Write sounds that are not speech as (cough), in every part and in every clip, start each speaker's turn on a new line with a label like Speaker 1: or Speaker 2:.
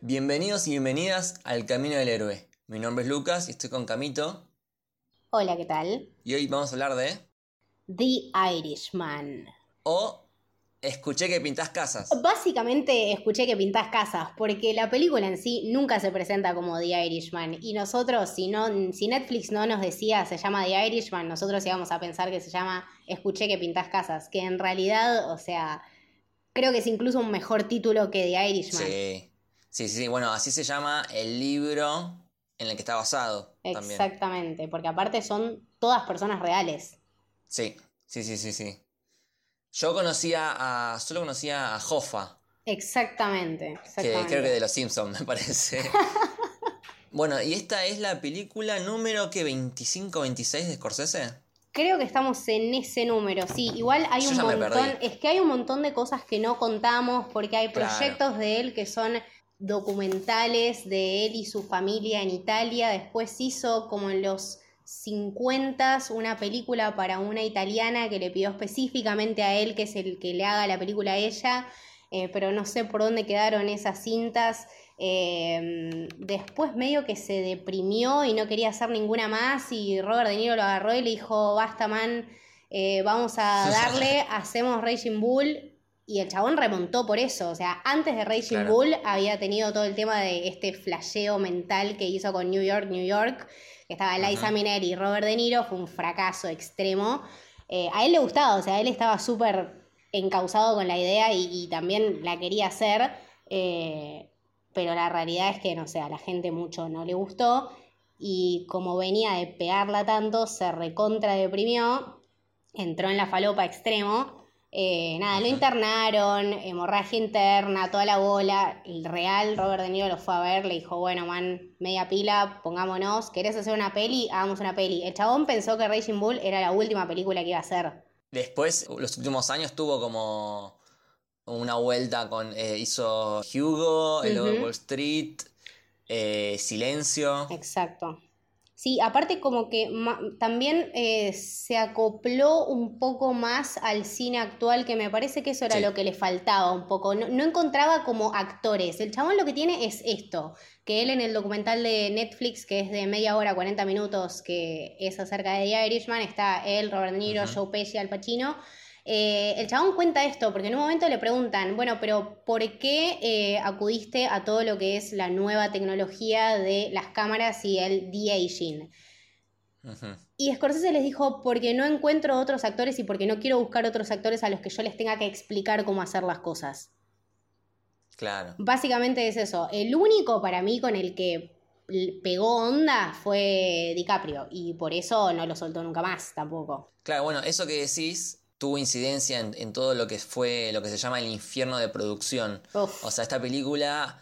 Speaker 1: Bienvenidos y bienvenidas al Camino del Héroe. Mi nombre es Lucas y estoy con Camito.
Speaker 2: Hola, ¿qué tal?
Speaker 1: Y hoy vamos a hablar de.
Speaker 2: The Irishman.
Speaker 1: O Escuché que pintás casas.
Speaker 2: Básicamente escuché que pintás casas, porque la película en sí nunca se presenta como The Irishman. Y nosotros, si, no, si Netflix no nos decía se llama The Irishman, nosotros íbamos a pensar que se llama Escuché que pintás casas. Que en realidad, o sea, creo que es incluso un mejor título que The Irishman.
Speaker 1: Sí. Sí, sí, bueno, así se llama el libro en el que está basado.
Speaker 2: Exactamente, porque aparte son todas personas reales.
Speaker 1: Sí, sí, sí, sí, sí. Yo conocía a. solo conocía a Hoffa.
Speaker 2: Exactamente,
Speaker 1: Que creo que de los Simpsons, (laughs) me parece. bueno, y esta es la película número que 25 26 de Scorsese.
Speaker 2: Creo que estamos en ese número, sí. Igual hay un montón, es que hay un montón de cosas que no contamos porque hay proyectos de él que son documentales de él y su familia en Italia. Después hizo como en los 50 una película para una italiana que le pidió específicamente a él, que es el que le haga la película a ella, eh, pero no sé por dónde quedaron esas cintas. Eh, después medio que se deprimió y no quería hacer ninguna más y Robert De Niro lo agarró y le dijo, basta man, eh, vamos a darle, hacemos Raging Bull y el chabón remontó por eso. O sea, antes de Raging Bull había tenido todo el tema de este flasheo mental que hizo con New York, New York, que estaba Liza Minnelli y Robert De Niro. Fue un fracaso extremo. Eh, a él le gustaba, o sea, él estaba súper encausado con la idea y, también la quería hacer. Eh, pero la realidad es que, no sé, a la gente mucho no le gustó. Y como venía de pegarla tanto, se recontra deprimió. Entró en la falopa extremo eh, nada, lo internaron, hemorragia interna, toda la bola. El real Robert De Niro lo fue a ver, le dijo, bueno, man, media pila, pongámonos, ¿querés hacer una peli? Hagamos una peli. El chabón pensó que Raging Bull era la última película que iba a hacer.
Speaker 1: Después, los últimos años tuvo como una vuelta con, eh, hizo Hugo, el Wall Street, eh, Silencio.
Speaker 2: Exacto. Sí, aparte como que también eh, se acopló un poco más al cine actual, que me parece que eso era lo que le faltaba un poco. No, encontraba como actores. El chabón lo que tiene es esto, que él en el documental de Netflix, que es de media hora, 40 minutos, que es acerca de The Irishman, está él, Robert De Niro, Joe Pesci, Al Pacino. Eh, el chabón cuenta esto, porque en un momento le preguntan, bueno, pero ¿por qué eh, acudiste a todo lo que es la nueva tecnología de las cámaras y el de-aging? Y Scorsese les dijo, porque no encuentro otros actores y porque no quiero buscar otros actores a los que yo les tenga que explicar cómo hacer las cosas.
Speaker 1: Claro.
Speaker 2: Básicamente es eso. El único para mí con el que pegó onda fue DiCaprio y por eso no lo soltó nunca más tampoco.
Speaker 1: Claro, bueno, eso que decís tuvo incidencia en, todo lo que fue lo que se llama el infierno de producción. O sea, esta película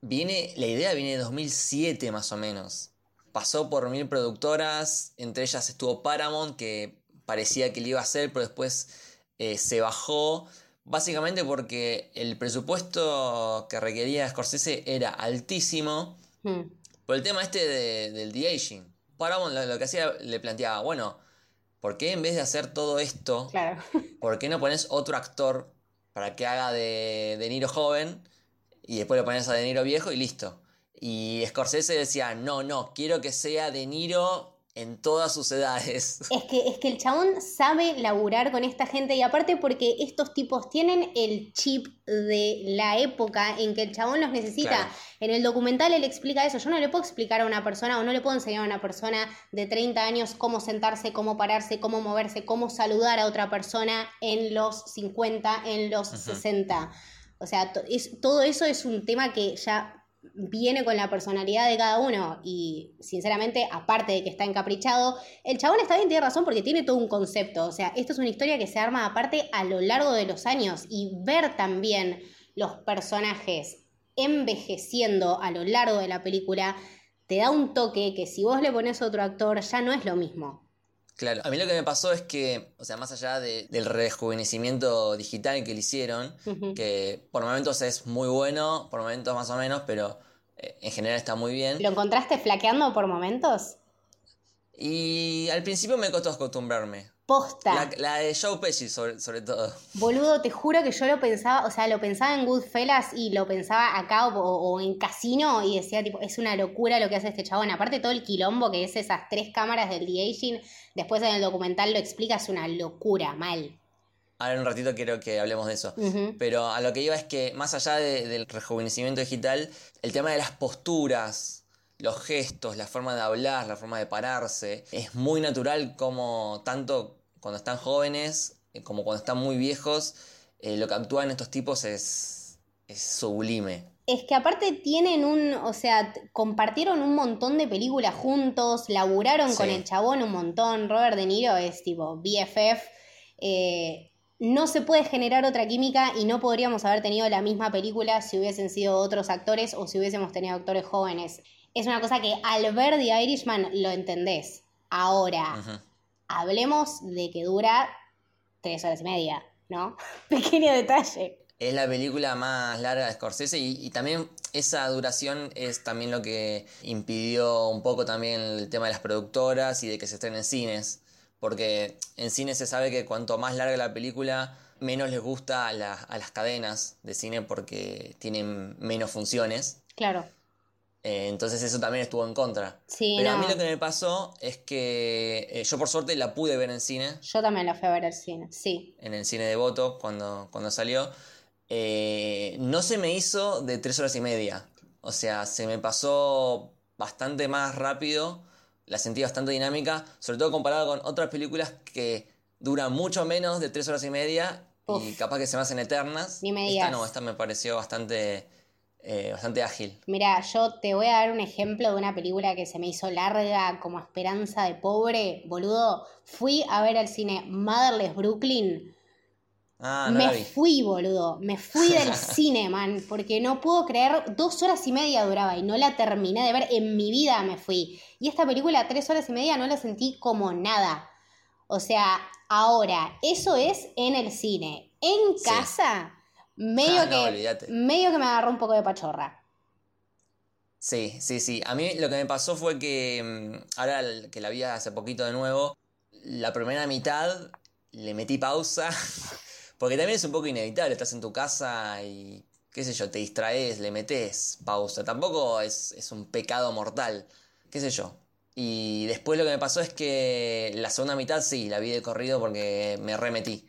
Speaker 1: viene, la idea viene de 2007 más o menos. Pasó por mil productoras, entre ellas estuvo Paramount, que parecía que le iba a hacer, pero después eh, se bajó. Básicamente porque el presupuesto que requería Scorsese era altísimo. Hmm. Por el tema este del de-aging. Paramount lo que hacía, le planteaba, bueno, ¿por qué en vez de hacer todo esto,
Speaker 2: claro. (laughs)
Speaker 1: ¿por qué no pones otro actor para que haga de, de Niro joven y después lo pones a De Niro viejo y listo? Y Scorsese decía, no, no, quiero que sea De Niro en todas sus edades. (laughs)
Speaker 2: Es que, es que el chabón sabe laburar con esta gente y aparte porque estos tipos tienen el chip de la época en que el chabón los necesita. En el documental él explica eso. Yo no le puedo explicar a una persona o no le puedo enseñar a una persona de 30 años cómo sentarse, cómo pararse, cómo moverse, cómo saludar a otra persona en los 50, en los 60. O sea, todo eso es un tema que ya viene con la personalidad de cada uno y sinceramente, aparte de que está encaprichado, el chabón está bien, tiene razón porque tiene todo un concepto, o sea, esto es una historia que se arma aparte a lo largo de los años y ver también los personajes envejeciendo a lo largo de la película te da un toque que si vos le pones otro actor ya no es lo mismo.
Speaker 1: Claro, a mí lo que me pasó es que, o sea, más allá del rejuvenecimiento digital que le hicieron, que por momentos es muy bueno, por momentos más o menos, pero en general está muy bien.
Speaker 2: ¿Lo encontraste flaqueando por momentos?
Speaker 1: Y al principio me costó acostumbrarme.
Speaker 2: Posta.
Speaker 1: La, de Joe Pesci, sobre, todo.
Speaker 2: Boludo, te juro que yo lo pensaba, o sea, lo pensaba en Goodfellas y lo pensaba acá o, en Casino y decía, tipo, es una locura lo que hace este chabón. Aparte, todo el quilombo que es esas tres cámaras del de-aging, después en el documental lo explica, es una locura, mal.
Speaker 1: Ahora en un ratito quiero que hablemos de eso. Pero a lo que iba es que, más allá del rejuvenecimiento digital, el tema de las posturas, los gestos, la forma de hablar, la forma de pararse, es muy natural como tanto cuando están jóvenes, eh, como cuando están muy viejos, eh, lo que actúan estos tipos es, es sublime.
Speaker 2: Es que aparte tienen un, o sea, compartieron un montón de películas juntos, laburaron con el chabón un montón. Robert De Niro es tipo BFF. Eh, no se puede generar otra química y no podríamos haber tenido la misma película si hubiesen sido otros actores o si hubiésemos tenido actores jóvenes. Es una cosa que al ver The Irishman lo entendés. Ahora, hablemos de que dura tres horas y media, ¿no? (laughs) Pequeño detalle.
Speaker 1: Es la película más larga de Scorsese y, también esa duración es también lo que impidió un poco también el tema de las productoras y de que se estén en cines. Porque en cines se sabe que cuanto más larga la película, menos les gusta a, a las cadenas de cine porque tienen menos funciones.
Speaker 2: Claro.
Speaker 1: Eh, entonces eso también estuvo en contra. Pero a mí lo que me pasó es que eh, yo por suerte la pude ver en cine.
Speaker 2: Yo también la fui a ver en cine, sí.
Speaker 1: En el cine de voto cuando, cuando salió. Eh, no se me hizo de tres horas y media. O sea, se me pasó bastante más rápido. La sentí bastante dinámica. Sobre todo comparado con otras películas que duran mucho menos de tres horas y media. Y capaz que se me hacen eternas.
Speaker 2: Ni me
Speaker 1: Esta no, esta me pareció bastante eh, bastante ágil.
Speaker 2: Mira, yo te voy a dar un ejemplo de una película que se me hizo larga como Esperanza de Pobre, boludo. Fui a ver al cine Motherless Brooklyn.
Speaker 1: Ah,
Speaker 2: me fui, boludo. Me fui del (laughs) cine, man. Porque no puedo creer. Dos horas y media duraba y no la terminé de ver. En mi vida me fui. Y esta película, tres horas y media, no la sentí como nada. O sea, ahora, eso es en el cine. En casa, medio, ah, que, medio que me agarró un poco de pachorra.
Speaker 1: Sí, sí, sí. A mí lo que me pasó fue que mm, ahora que la vi hace poquito de nuevo, la primera mitad le metí pausa, (laughs) porque también es un poco inevitable, estás en tu casa y qué sé yo, te distraes, le metes pausa. Tampoco es, es un pecado mortal, qué sé yo. Y después lo que me pasó es que la segunda mitad sí, la vi de corrido porque me remetí.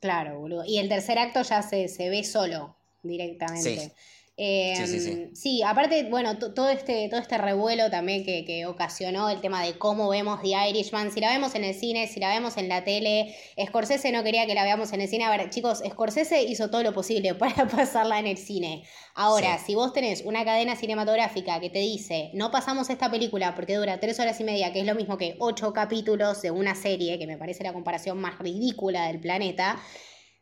Speaker 2: Claro, boludo. Y el tercer acto ya se, se ve solo directamente. Em, sí. aparte, bueno, todo este, todo este revuelo también que, ocasionó el tema de cómo vemos The Irishman, si la vemos en el cine, si la vemos en la tele, Scorsese no quería que la veamos en el cine. A ver, chicos, Scorsese hizo todo lo posible (laughs) para pasarla en el cine. Ahora, si vos tenés una cadena cinematográfica que te dice, no pasamos esta película porque dura tres horas y media, que es lo mismo que ocho capítulos de una serie, que me parece la comparación más ridícula del planeta,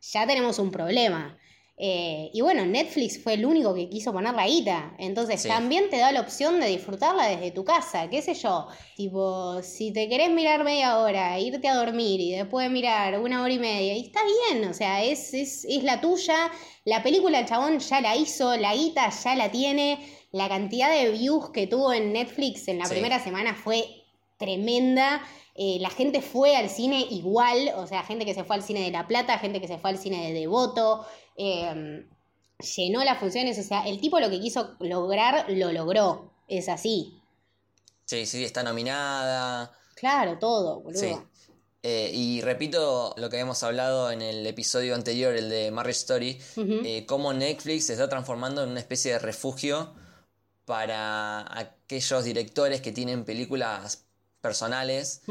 Speaker 2: ya tenemos un problema. Eh, y bueno, Netflix fue el único que quiso poner la guita. Entonces también te da la opción de disfrutarla desde tu casa, qué sé yo. Tipo, si te querés mirar media hora, irte a dormir y después mirar una hora y media, y está bien, o sea, es, es, es la tuya. La película el chabón ya la hizo, la guita ya la tiene. La cantidad de views que tuvo en Netflix en la primera semana fue tremenda. Eh, la gente fue al cine igual, o sea, gente que se fue al cine de La Plata, gente que se fue al cine de Devoto, Em, llenó las funciones, o sea, el tipo lo que quiso lograr, lo logró, es así.
Speaker 1: Sí, sí, está nominada.
Speaker 2: Claro, todo, boludo.
Speaker 1: Eh, y repito lo que habíamos hablado en el episodio anterior, el de Marriage Story, eh, cómo Netflix se está transformando en una especie de refugio para aquellos directores que tienen películas personales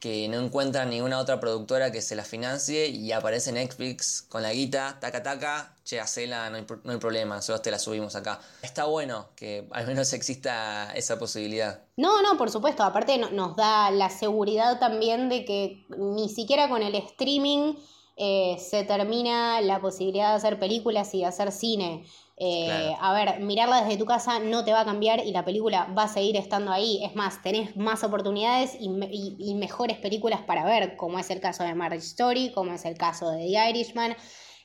Speaker 1: que no encuentran ninguna otra productora que se la financie y aparece Netflix con la guita, taca taca, che, hacela, no hay, no hay problema, nosotros te la subimos acá. Está bueno que al menos exista esa posibilidad.
Speaker 2: No, no, por supuesto, aparte nos da la seguridad también de que ni siquiera con el streaming eh, se termina la posibilidad de hacer películas y de hacer cine. Eh, a ver, mirarla desde tu casa no te va a cambiar y la película va a seguir estando ahí. Es más, tenés más oportunidades y, mejores películas para ver, como es el caso de Marriage Story, como es el caso de The Irishman.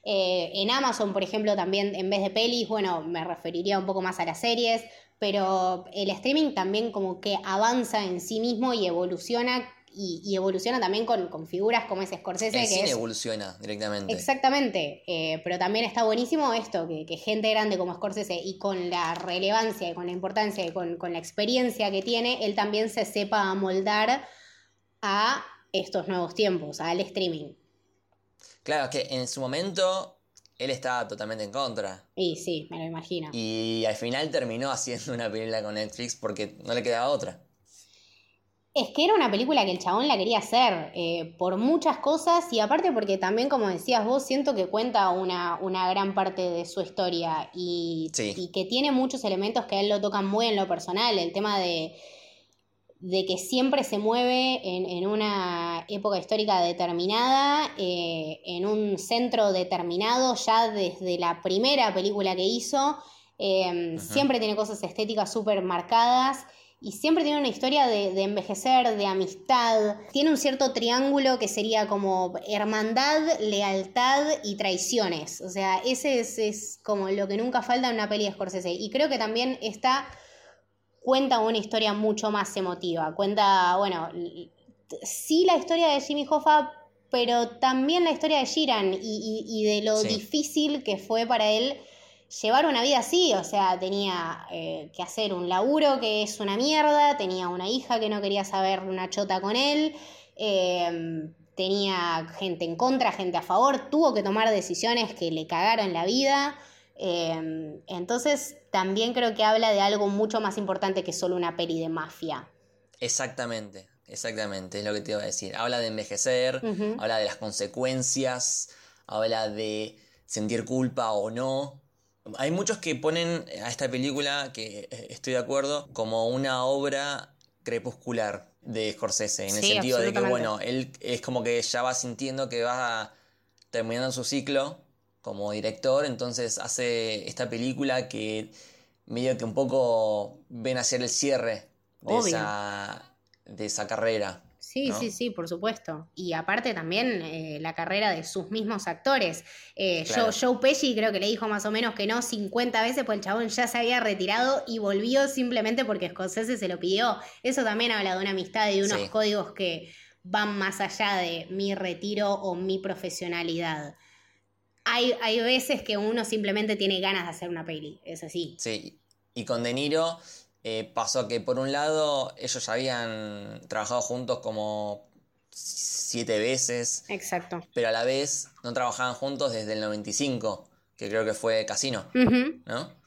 Speaker 2: Eh, en Amazon, por ejemplo, también en vez de pelis, bueno, me referiría un poco más a las series, pero el streaming también como que avanza en sí mismo y evoluciona y, evoluciona también con, figuras como ese Scorsese.
Speaker 1: El cine evoluciona directamente.
Speaker 2: Exactamente, eh, pero también está buenísimo esto, que, gente grande como Scorsese y con la relevancia y con la importancia y con, la experiencia que tiene, él también se sepa amoldar a estos nuevos tiempos, al streaming.
Speaker 1: Claro, que en su momento él estaba totalmente en contra.
Speaker 2: Y sí, me lo imagino.
Speaker 1: Y al final terminó haciendo una película con Netflix porque no le quedaba otra.
Speaker 2: Es que era una película que el chabón la quería hacer eh, por muchas cosas y aparte porque también, como decías vos, siento que cuenta una, una gran parte de su historia y, que tiene muchos elementos que a él lo tocan muy en lo personal. El tema de, de que siempre se mueve en, una época histórica determinada, eh, en un centro determinado, ya desde la primera película que hizo. Eh, siempre tiene cosas estéticas súper marcadas y siempre tiene una historia de, envejecer, de amistad. Tiene un cierto triángulo que sería como hermandad, lealtad y traiciones. O sea, ese es, como lo que nunca falta en una peli de Scorsese. Y creo que también esta cuenta una historia mucho más emotiva. Cuenta, bueno, sí la historia de Jimmy Hoffa, pero también la historia de Sheeran y, de lo difícil que fue para él llevar una vida así, o sea, tenía eh, que hacer un laburo que es una mierda, tenía una hija que no quería saber una chota con él, em, tenía gente en contra, gente a favor, tuvo que tomar decisiones que le cagaron la vida. Em, entonces, también creo que habla de algo mucho más importante que solo una peli de mafia.
Speaker 1: Exactamente, exactamente, es lo que te iba a decir. Habla de envejecer, habla de las consecuencias, habla de sentir culpa o no, hay muchos que ponen a esta película, que eh, estoy de acuerdo, como una obra crepuscular de Scorsese, en el sentido de que, bueno, él es como que ya va sintiendo que va terminando su ciclo como director, entonces hace esta película que medio que un poco ven a ser el cierre de, esa, de esa carrera.
Speaker 2: Sí, sí, sí, por supuesto. Y aparte también eh, la carrera de sus mismos actores. Eh, Joe, Pesci creo que le dijo más o menos que no 50 veces, pues el chabón ya se había retirado y volvió simplemente porque Scorsese se lo pidió. Eso también habla de una amistad y de unos códigos que van más allá de mi retiro o mi profesionalidad. Hay, hay veces que uno simplemente tiene ganas de hacer una peli, es así.
Speaker 1: Sí, y con De Niro eh, pasó que por un lado ellos ya habían trabajado juntos como siete veces.
Speaker 2: Exacto.
Speaker 1: Pero a la vez no trabajaban juntos desde el 95, que creo que fue Casino, ¿no?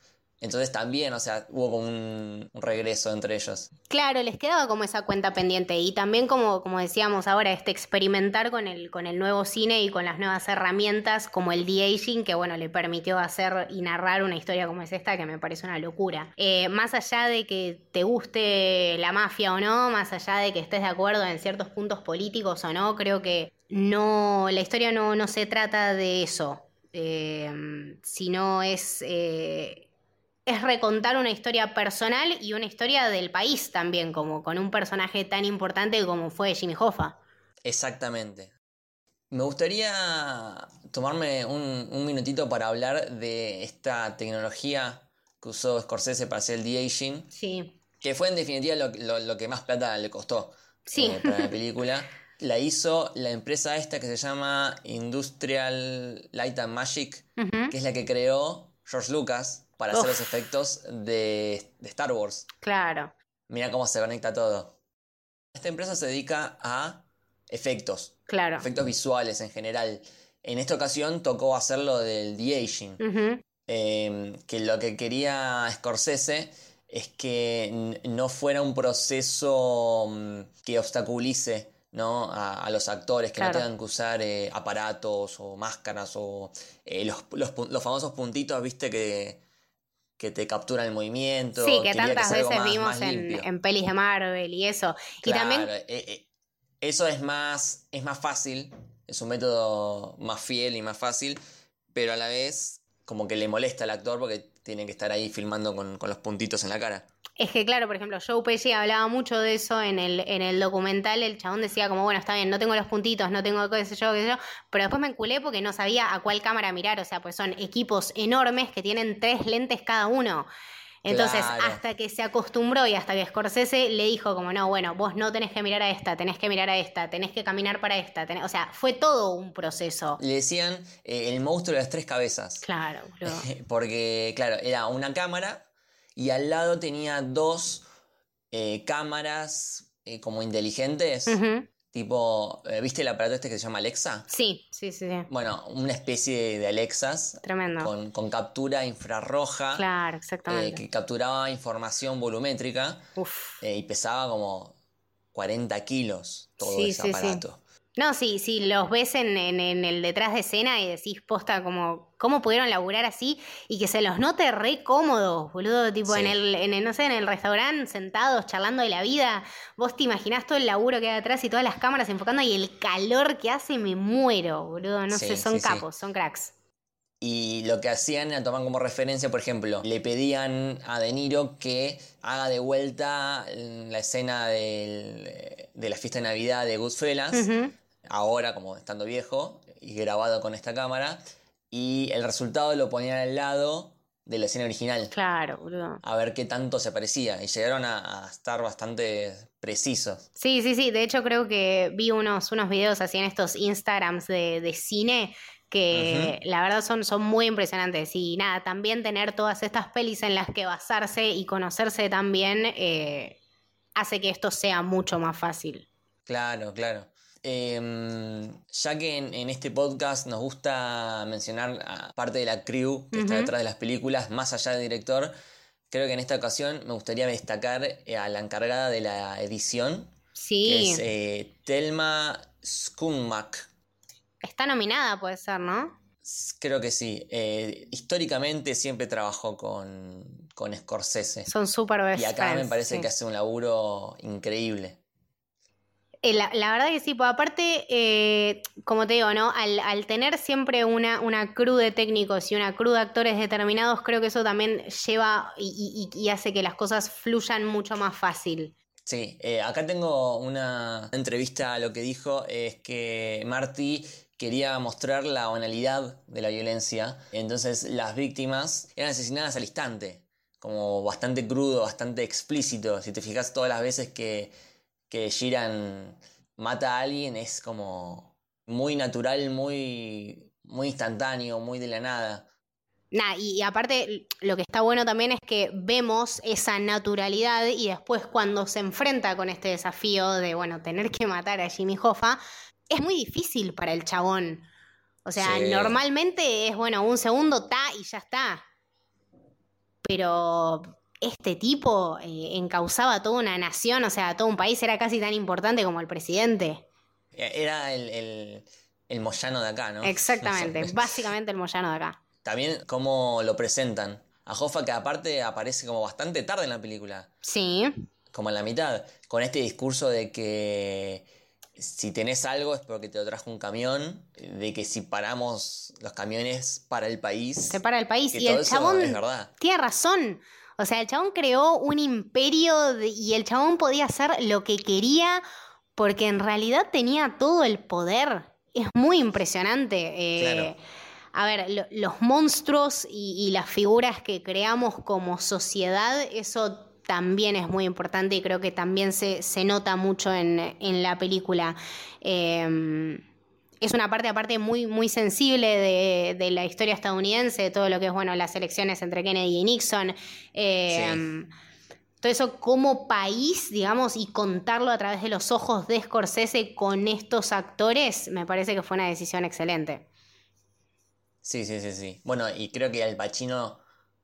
Speaker 1: Entonces también, o sea, hubo como un, regreso entre ellos.
Speaker 2: Claro, les quedaba como esa cuenta pendiente y también como, como decíamos ahora, este experimentar con el, con el nuevo cine y con las nuevas herramientas como el de-aging que bueno, le permitió hacer y narrar una historia como es esta que me parece una locura. Eh, más allá de que te guste la mafia o no, más allá de que estés de acuerdo en ciertos puntos políticos o no, creo que no, la historia no, no se trata de eso. Eh, sino es eh, es recontar una historia personal y una historia del país también, como con un personaje tan importante como fue Jimmy Hoffa.
Speaker 1: Exactamente. Me gustaría tomarme un, minutito para hablar de esta tecnología que usó Scorsese para hacer el de-aging.
Speaker 2: Sí.
Speaker 1: Que fue en definitiva lo, que más plata le costó eh, para la (laughs) película. La hizo la empresa esta que se llama Industrial Light and Magic, que es la que creó George Lucas para hacer los efectos de, Star Wars.
Speaker 2: Claro.
Speaker 1: Mira cómo se conecta todo. Esta empresa se dedica a efectos.
Speaker 2: Claro.
Speaker 1: Efectos visuales en general. En esta ocasión tocó hacerlo del de-aging. Em, que lo que quería Scorsese es que no fuera un proceso mm, que obstaculice ¿no? A, los actores, que no tengan que usar eh, aparatos o máscaras o eh, los, los, famosos puntitos, viste, que, que te capturan el movimiento.
Speaker 2: Sí, que tantas veces vimos en, pelis de Marvel y eso. y también...
Speaker 1: Eh, eh, eso es más, es más fácil, es un método más fiel y más fácil, pero a la vez como que le molesta al actor porque tienen que estar ahí filmando con, los puntitos en la cara.
Speaker 2: Es que claro, por ejemplo, Joe Pesci hablaba mucho de eso en el, en el documental, el chabón decía como, bueno, está bien, no tengo los puntitos, no tengo qué sé yo, qué sé yo, pero después me enculé porque no sabía a cuál cámara mirar, o sea, pues son equipos enormes que tienen tres lentes cada uno. Entonces, hasta que se acostumbró y hasta que Scorsese le dijo como, no, bueno, vos no tenés que mirar a esta, tenés que mirar a esta, tenés que caminar para esta. O sea, fue todo un proceso.
Speaker 1: Le decían eh, el monstruo de las tres cabezas.
Speaker 2: Claro, (laughs)
Speaker 1: Porque, claro, era una cámara y al lado tenía dos eh, cámaras eh, como inteligentes. Tipo, eh, ¿viste el aparato este que se llama Alexa?
Speaker 2: Sí, sí, sí.
Speaker 1: Bueno, una especie de Alexas.
Speaker 2: Tremendo.
Speaker 1: Con, captura infrarroja.
Speaker 2: Claro, exactamente.
Speaker 1: Eh, que capturaba información volumétrica. Uf. Eh, y pesaba como 40 kilos todo ese aparato.
Speaker 2: No, sí, sí, los ves en, en, el detrás de escena y decís, posta, como, cómo pudieron laburar así y que se los note re cómodos, boludo, tipo en, el, en el, no sé, en el restaurante, sentados, charlando de la vida. Vos te imaginás todo el laburo que hay atrás y todas las cámaras enfocando y el calor que hace, me muero, boludo. No sé, son capos, son cracks.
Speaker 1: Y lo que hacían era tomar como referencia, por ejemplo, le pedían a De Niro que haga de vuelta la escena de la fiesta de Navidad de Goodfellas ahora como estando viejo y grabado con esta cámara. Y el resultado lo ponían al lado de la escena original.
Speaker 2: Claro, boludo.
Speaker 1: A ver qué tanto se parecía. Y llegaron a, estar bastante precisos.
Speaker 2: Sí, sí, sí. De hecho, creo que vi unos, unos videos así en estos Instagrams de, cine que la verdad son, son muy impresionantes. Y nada, también tener todas estas pelis en las que basarse y conocerse también eh, hace que esto sea mucho más fácil.
Speaker 1: Claro, claro. Em, ya que en, este podcast nos gusta mencionar a parte de la crew que está detrás de las películas, más allá del director, creo que en esta ocasión me gustaría destacar eh, a la encargada de la edición,
Speaker 2: sí.
Speaker 1: que es eh, Telma Skunmak.
Speaker 2: Está nominada, puede ser, ¿no?
Speaker 1: Creo que sí. Eh, históricamente siempre trabajó con, con Scorsese.
Speaker 2: Son súper
Speaker 1: Y acá me parece que hace un laburo increíble.
Speaker 2: Eh, la, verdad que sí, pues aparte, eh, como te digo, ¿no? Al, tener siempre una, una crew de técnicos y una crew de actores determinados, creo que eso también lleva y, hace que las cosas fluyan mucho más fácil.
Speaker 1: Sí, eh, acá tengo una entrevista a lo que dijo, es que Marty quería mostrar la banalidad de la violencia, entonces las víctimas eran asesinadas al instante, como bastante crudo, bastante explícito, si te fijas todas las veces que que Jiran mata a alguien es como muy natural, muy, muy instantáneo, muy de la nada.
Speaker 2: Nah, y, aparte lo que está bueno también es que vemos esa naturalidad y después cuando se enfrenta con este desafío de, bueno, tener que matar a Jimmy Hoffa, es muy difícil para el chabón. O sea, normalmente es, bueno, un segundo, ta, y ya está. Pero este tipo eh, encausaba toda una nación, o sea, todo un país, era casi tan importante como el presidente.
Speaker 1: Era el, Moyano de acá, ¿no?
Speaker 2: Exactamente, (laughs) básicamente el Moyano de acá.
Speaker 1: También cómo lo presentan. A Hoffa, que aparte aparece como bastante tarde en la película.
Speaker 2: Sí.
Speaker 1: Como en la mitad. Con este discurso de que si tenés algo es porque te lo trajo un camión. De que si paramos los camiones para el país.
Speaker 2: Se para el país. Y el chabón. Tiene razón. O sea, el chabón creó un imperio y el chabón podía hacer lo que quería porque en realidad tenía todo el poder. Es muy impresionante. Eh, a ver, los monstruos y, las figuras que creamos como sociedad, eso también es muy importante y creo que también se, nota mucho en, la película. Eh, es una parte aparte muy, muy sensible de, la historia estadounidense, de todo lo que es, bueno, las elecciones entre Kennedy y Nixon. Eh, todo eso como país, digamos, y contarlo a través de los ojos de Scorsese con estos actores, me parece que fue una decisión excelente.
Speaker 1: Sí, sí, sí, sí. Bueno, y creo que Al Pacino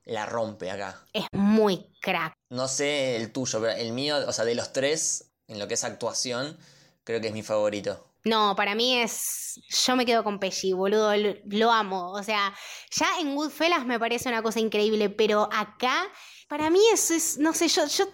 Speaker 1: la rompe acá.
Speaker 2: Es muy crack.
Speaker 1: No sé el tuyo, pero el mío, o sea, de los tres, en lo que es actuación, creo que es mi favorito.
Speaker 2: No, para mí es. Yo me quedo con Pesci, boludo. Lo, amo. O sea, ya en Goodfellas me parece una cosa increíble, pero acá, para mí es. No sé, yo, yo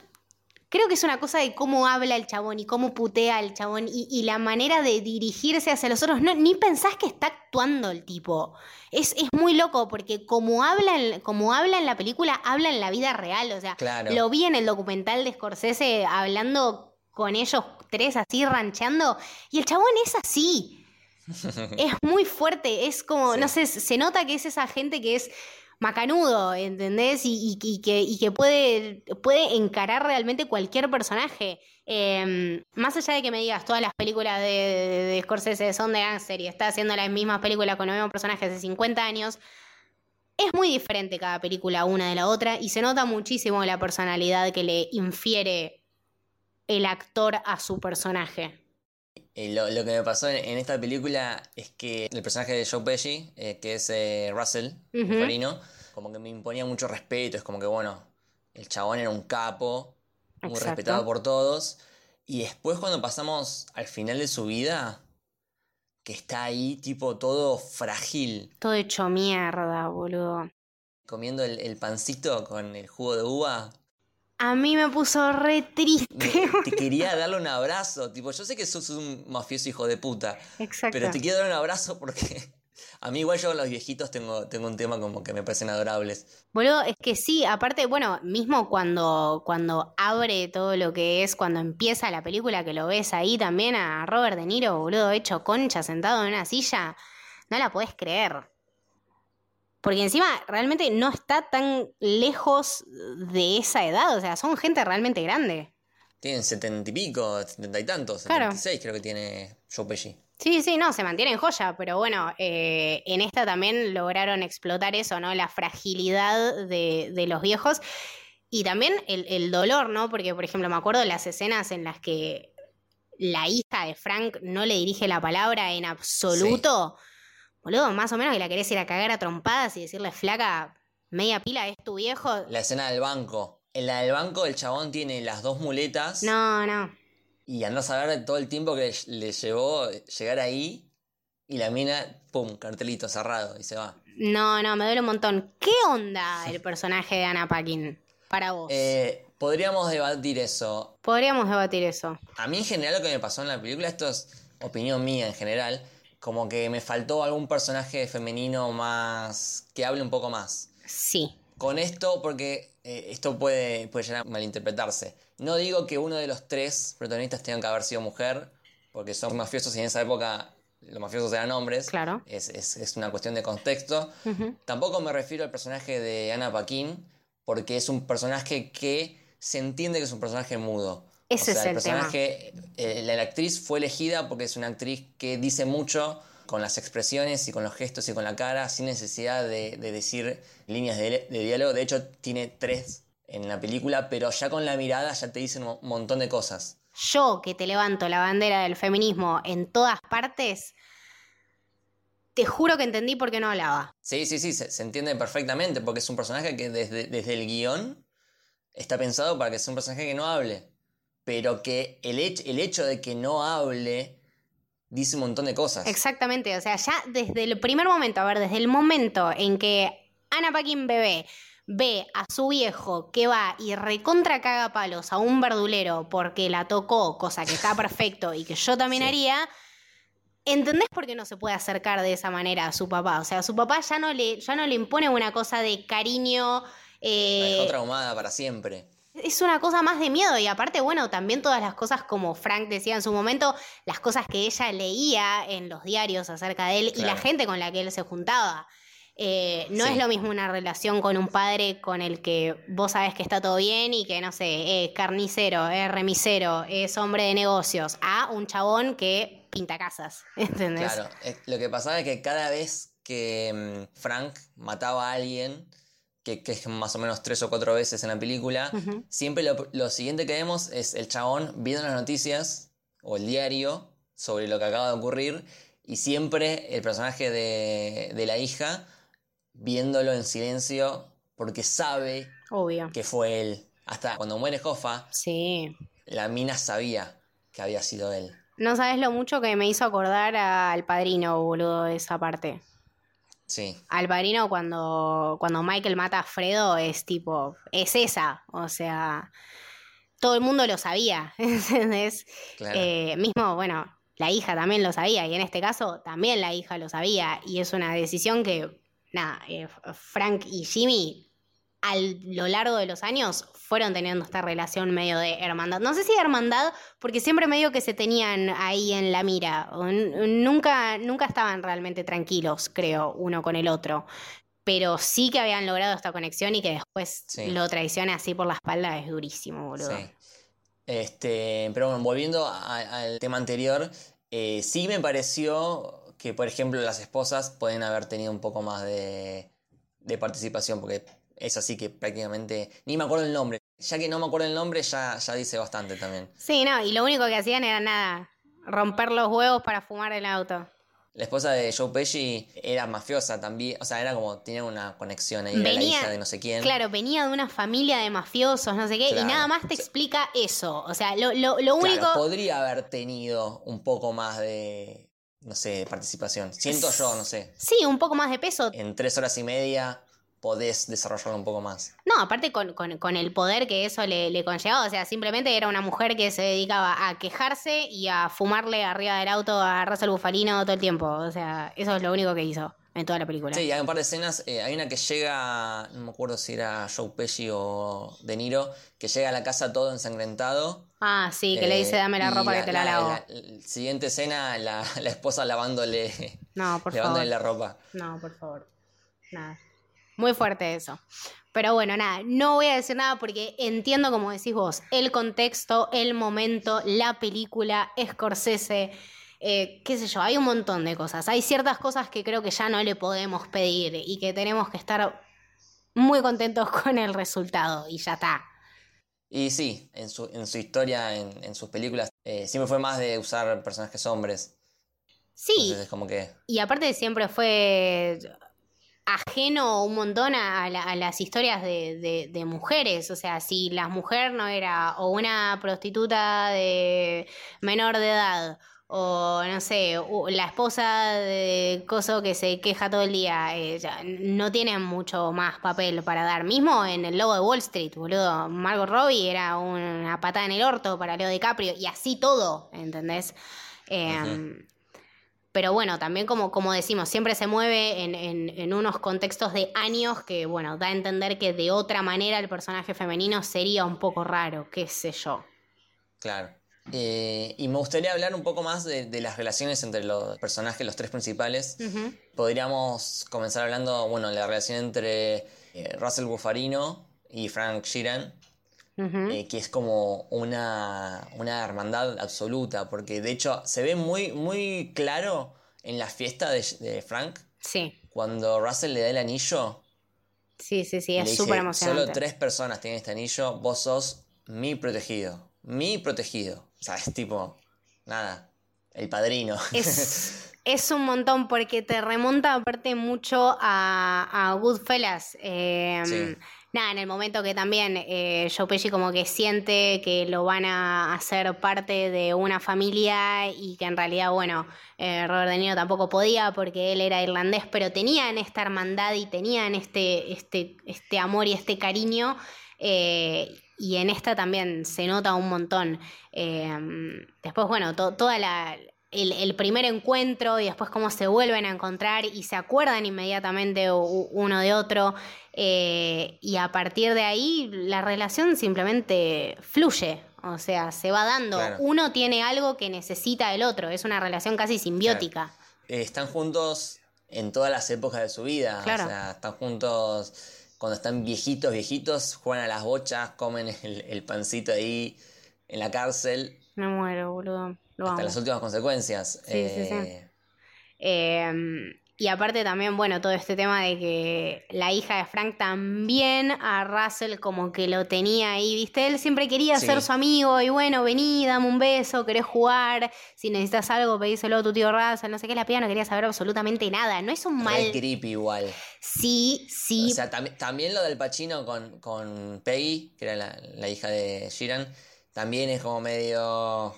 Speaker 2: Creo que es una cosa de cómo habla el chabón y cómo putea el chabón y, la manera de dirigirse hacia los otros. No, ni pensás que está actuando el tipo. Es, es muy loco porque como habla, en, como habla en la película, habla en la vida real. O sea, lo vi en el documental de Scorsese hablando con ellos tres así, rancheando. Y el chabón es así. (laughs) es muy fuerte. Es como, no sé, se nota que es esa gente que es macanudo, ¿entendés? Y, que, que puede, puede encarar realmente cualquier personaje. Em, más allá de que me digas todas las películas de, de, Scorsese son de gangster y está haciendo las mismas películas con los mismos personajes de 50 años, es muy diferente cada película una de la otra y se nota muchísimo la personalidad que le infiere el actor a su personaje.
Speaker 1: Eh, lo, que me pasó en, esta película es que el personaje de Joe Pesci, eh, que es eh, Russell, uh como que me imponía mucho respeto. Es como que, bueno, el chabón era un capo, muy respetado por todos. Y después, cuando pasamos al final de su vida, que está ahí, tipo, todo frágil.
Speaker 2: Todo hecho mierda, boludo.
Speaker 1: Comiendo el pancito con el jugo de uva.
Speaker 2: A mí me puso re triste.
Speaker 1: te (laughs) quería darle un abrazo. Tipo, yo sé que sos un mafioso hijo de puta. Exacto. Pero te quiero dar un abrazo porque (laughs) a mí igual yo con los viejitos tengo, tengo un tema como que me parecen adorables.
Speaker 2: Boludo, es que sí, aparte, bueno, mismo cuando, cuando abre todo lo que es, cuando empieza la película, que lo ves ahí también a Robert De Niro, boludo, hecho concha, sentado en una silla, no la podés creer. Porque encima realmente no está tan lejos de esa edad. O sea, son gente realmente grande.
Speaker 1: Tienen setenta y pico, setenta y tantos, setenta y seis creo que tiene Joe Pesci.
Speaker 2: Sí, sí, no, se mantiene en joya, pero bueno, eh, en esta también lograron explotar eso, ¿no? La fragilidad de, los viejos y también el, dolor, ¿no? Porque, por ejemplo, me acuerdo de las escenas en las que la hija de Frank no le dirige la palabra en absoluto. Boludo, más o menos que la querés ir a cagar a trompadas y decirle, flaca, media pila es tu viejo.
Speaker 1: La escena del banco. En la del banco el chabón tiene las dos muletas.
Speaker 2: No, no.
Speaker 1: Y a a saber todo el tiempo que le llevó llegar ahí y la mina, pum, cartelito cerrado y se va.
Speaker 2: No, no, me duele un montón. ¿Qué onda (laughs) el personaje de Anna Paquin para vos?
Speaker 1: Eh, podríamos debatir eso.
Speaker 2: Podríamos debatir eso.
Speaker 1: A mí en general lo que me pasó en la película, esto es opinión mía en general, como que me faltó algún personaje femenino más. que hable un poco más.
Speaker 2: Sí.
Speaker 1: Con esto, porque eh, esto puede, puede llegar a malinterpretarse. No digo que uno de los tres protagonistas tenga que haber sido mujer, porque son mafiosos y en esa época los mafiosos eran hombres.
Speaker 2: Claro.
Speaker 1: Es, una cuestión de contexto. Tampoco me refiero al personaje de Anna Paquin, porque es un personaje que se entiende que es un personaje mudo.
Speaker 2: Ese es el,
Speaker 1: personaje, eh, la, actriz fue elegida porque es una actriz que dice mucho con las expresiones y con los gestos y con la cara, sin necesidad de, decir líneas de, diálogo. De hecho, tiene tres en la película, pero ya con la mirada ya te dicen un montón de cosas.
Speaker 2: Yo que te levanto la bandera del feminismo en todas partes, te juro que entendí por qué no hablaba.
Speaker 1: Sí, sí, sí, se, entiende perfectamente, porque es un personaje que desde, desde el guion está pensado para que sea un personaje que no hable pero que el, hecho, el hecho de que no hable dice un montón de cosas.
Speaker 2: Exactamente, o sea, ya desde el primer momento, a ver, desde el momento en que Ana Paquin bebé ve a su viejo que va y recontra caga palos a un verdulero porque la tocó, cosa que está (laughs) perfecto y que yo también haría, ¿entendés por qué no se puede acercar de esa manera a su papá? O sea, su papá ya no le, ya no le impone una cosa de cariño.
Speaker 1: Eh, la dejó traumada para siempre
Speaker 2: es una cosa más de miedo y aparte, bueno, también todas las cosas como Frank decía en su momento, las cosas que ella leía en los diarios acerca de él y la gente con la que él se juntaba. Eh, no es lo mismo una relación con un padre con el que vos sabes que está todo bien y que, no sé, es carnicero, es remisero, es hombre de negocios, a un chabón que pinta casas, (laughs) ¿entendés?
Speaker 1: Claro, lo que pasaba es que cada vez que mm, Frank mataba a alguien, que, es más o menos tres o cuatro veces en la película, siempre lo, siguiente que vemos es el chabón viendo las noticias o el diario sobre lo que acaba de ocurrir y siempre el personaje de, la hija viéndolo en silencio porque sabe que fue él. Hasta cuando muere Hoffa,
Speaker 2: sí.
Speaker 1: la mina sabía que había sido él.
Speaker 2: No sabes lo mucho que me hizo acordar al padrino, boludo, esa parte.
Speaker 1: Sí.
Speaker 2: Alvarino cuando, cuando Michael mata a Fredo es tipo, es esa, o sea, todo el mundo lo sabía, (laughs) ¿entendés? Eh, mismo, bueno, la hija también lo sabía y en este caso también la hija lo sabía y es una decisión que, nada, eh, Frank y Jimmy a lo largo de los años fueron teniendo esta relación medio de hermandad. No sé si hermandad, porque siempre medio que se tenían ahí en la mira. Nunca, nunca estaban realmente tranquilos, creo, uno con el otro. Pero sí que habían logrado esta conexión y que después lo traicione así por la espalda es durísimo, boludo. Sí.
Speaker 1: Este, pero bueno, volviendo al tema anterior, eh, sí me pareció que, por ejemplo, las esposas pueden haber tenido un poco más de, de participación, porque es así que prácticamente ni me acuerdo el nombre. Ya que no me acuerdo el nombre, ya, ya dice bastante también.
Speaker 2: Sí, no, y lo único que hacían era nada, romper los huevos para fumar el auto.
Speaker 1: La esposa de Joe Pesci era mafiosa también, o sea, era como, tenía una conexión ahí, venía, la hija de no sé quién.
Speaker 2: Claro, venía de una familia de mafiosos, no sé qué, y nada más te explica eso. O sea, lo, lo, lo único...
Speaker 1: podría haber tenido un poco más de, no sé, participación. Siento yo, no sé.
Speaker 2: Sí, un poco más de peso.
Speaker 1: En tres horas y media podés desarrollarlo un poco más.
Speaker 2: No, aparte con, el poder que eso le, le, conllevaba, o sea, simplemente era una mujer que se dedicaba a quejarse y a fumarle arriba del auto a Russell Bufalino todo el tiempo, o sea, eso es lo único que hizo en toda la película.
Speaker 1: Sí, hay un par de escenas, eh, hay una que llega, no me acuerdo si era Joe Pesci o De Niro, que llega a la casa todo ensangrentado.
Speaker 2: Ah, sí, que le dice dame la ropa que te la, lavo.
Speaker 1: La, siguiente escena, (laughs) la, esposa lavándole,
Speaker 2: no, por
Speaker 1: lavándole la ropa.
Speaker 2: No, por favor. Nada. Muy fuerte eso. Pero bueno, nada, no voy a decir nada porque entiendo, como decís vos, el contexto, el momento, la película, Scorsese, eh, qué sé yo, hay un montón de cosas. Hay ciertas cosas que creo que ya no le podemos pedir y que tenemos que estar muy contentos (laughs) con el resultado y ya está.
Speaker 1: Y sí, en su, en su historia, en, sus películas, eh, siempre fue más de usar personajes hombres.
Speaker 2: Sí. como que... Y aparte siempre fue ajeno un montón a, las historias de, mujeres. O sea, si la mujer no era o una prostituta de menor de edad, o no sé, la esposa de Coso que se queja todo el día, eh, no tienen mucho más papel para dar. Mismo en el logo de Wall Street, boludo. Margot Robbie era una patada en el orto para Leo DiCaprio, y así todo, ¿entendés? Eh, pero bueno, también como, como decimos, siempre se mueve en, unos contextos de años que, bueno, da a entender que de otra manera el personaje femenino sería un poco raro, qué sé yo.
Speaker 1: Claro. Eh, y me gustaría hablar un poco más de, las relaciones entre los personajes, los tres principales. Podríamos comenzar hablando, bueno, la relación entre eh, Russell Buffarino y Frank Sheeran. Eh, que es como una, una, hermandad absoluta, porque de hecho se ve muy, muy claro en la fiesta de, Frank.
Speaker 2: Sí.
Speaker 1: Cuando Russell le da el anillo.
Speaker 2: Sí, sí, sí, es súper emocionante.
Speaker 1: Solo tres personas tienen este anillo, vos sos mi protegido. Mi protegido. O sea, es tipo, nada, el padrino.
Speaker 2: Es, (laughs) es un montón porque te remonta aparte mucho a, a Goodfellas. Eh, sí nada, en el momento que también eh, Joe como que siente que lo van a hacer parte de una familia y que en realidad, bueno, eh, Robert De Niro tampoco podía porque él era irlandés, pero tenían esta hermandad y tenían este, este, este amor y este cariño. Eh, y en esta también se nota un montón. después, bueno, toda la, el, primer encuentro y después cómo se vuelven a encontrar y se acuerdan inmediatamente uno de otro. Eh, y a partir de ahí la relación simplemente fluye, o sea, se va dando. Uno tiene algo que necesita el otro, es una relación casi simbiótica.
Speaker 1: Eh, están juntos en todas las épocas de su vida,
Speaker 2: o
Speaker 1: sea, están juntos cuando están viejitos, viejitos, juegan a las bochas, comen el, pancito ahí en la cárcel.
Speaker 2: Me muero, boludo.
Speaker 1: hasta las últimas consecuencias.
Speaker 2: Sí, sí, sí. Eh, em, y aparte también, bueno, todo este tema de que la hija de Frank también a Russell como que lo tenía ahí, ¿viste? Él siempre quería ser su amigo y bueno, vení, dame un beso, querés jugar, si necesitas algo, pedíselo a tu tío Russell, no sé qué, la piba no quería saber absolutamente nada, no es un mal...
Speaker 1: Es creepy igual.
Speaker 2: Sí, sí.
Speaker 1: O sea, también lo del Pachino con, con Peggy, que era la, la hija de Sheeran, también es como medio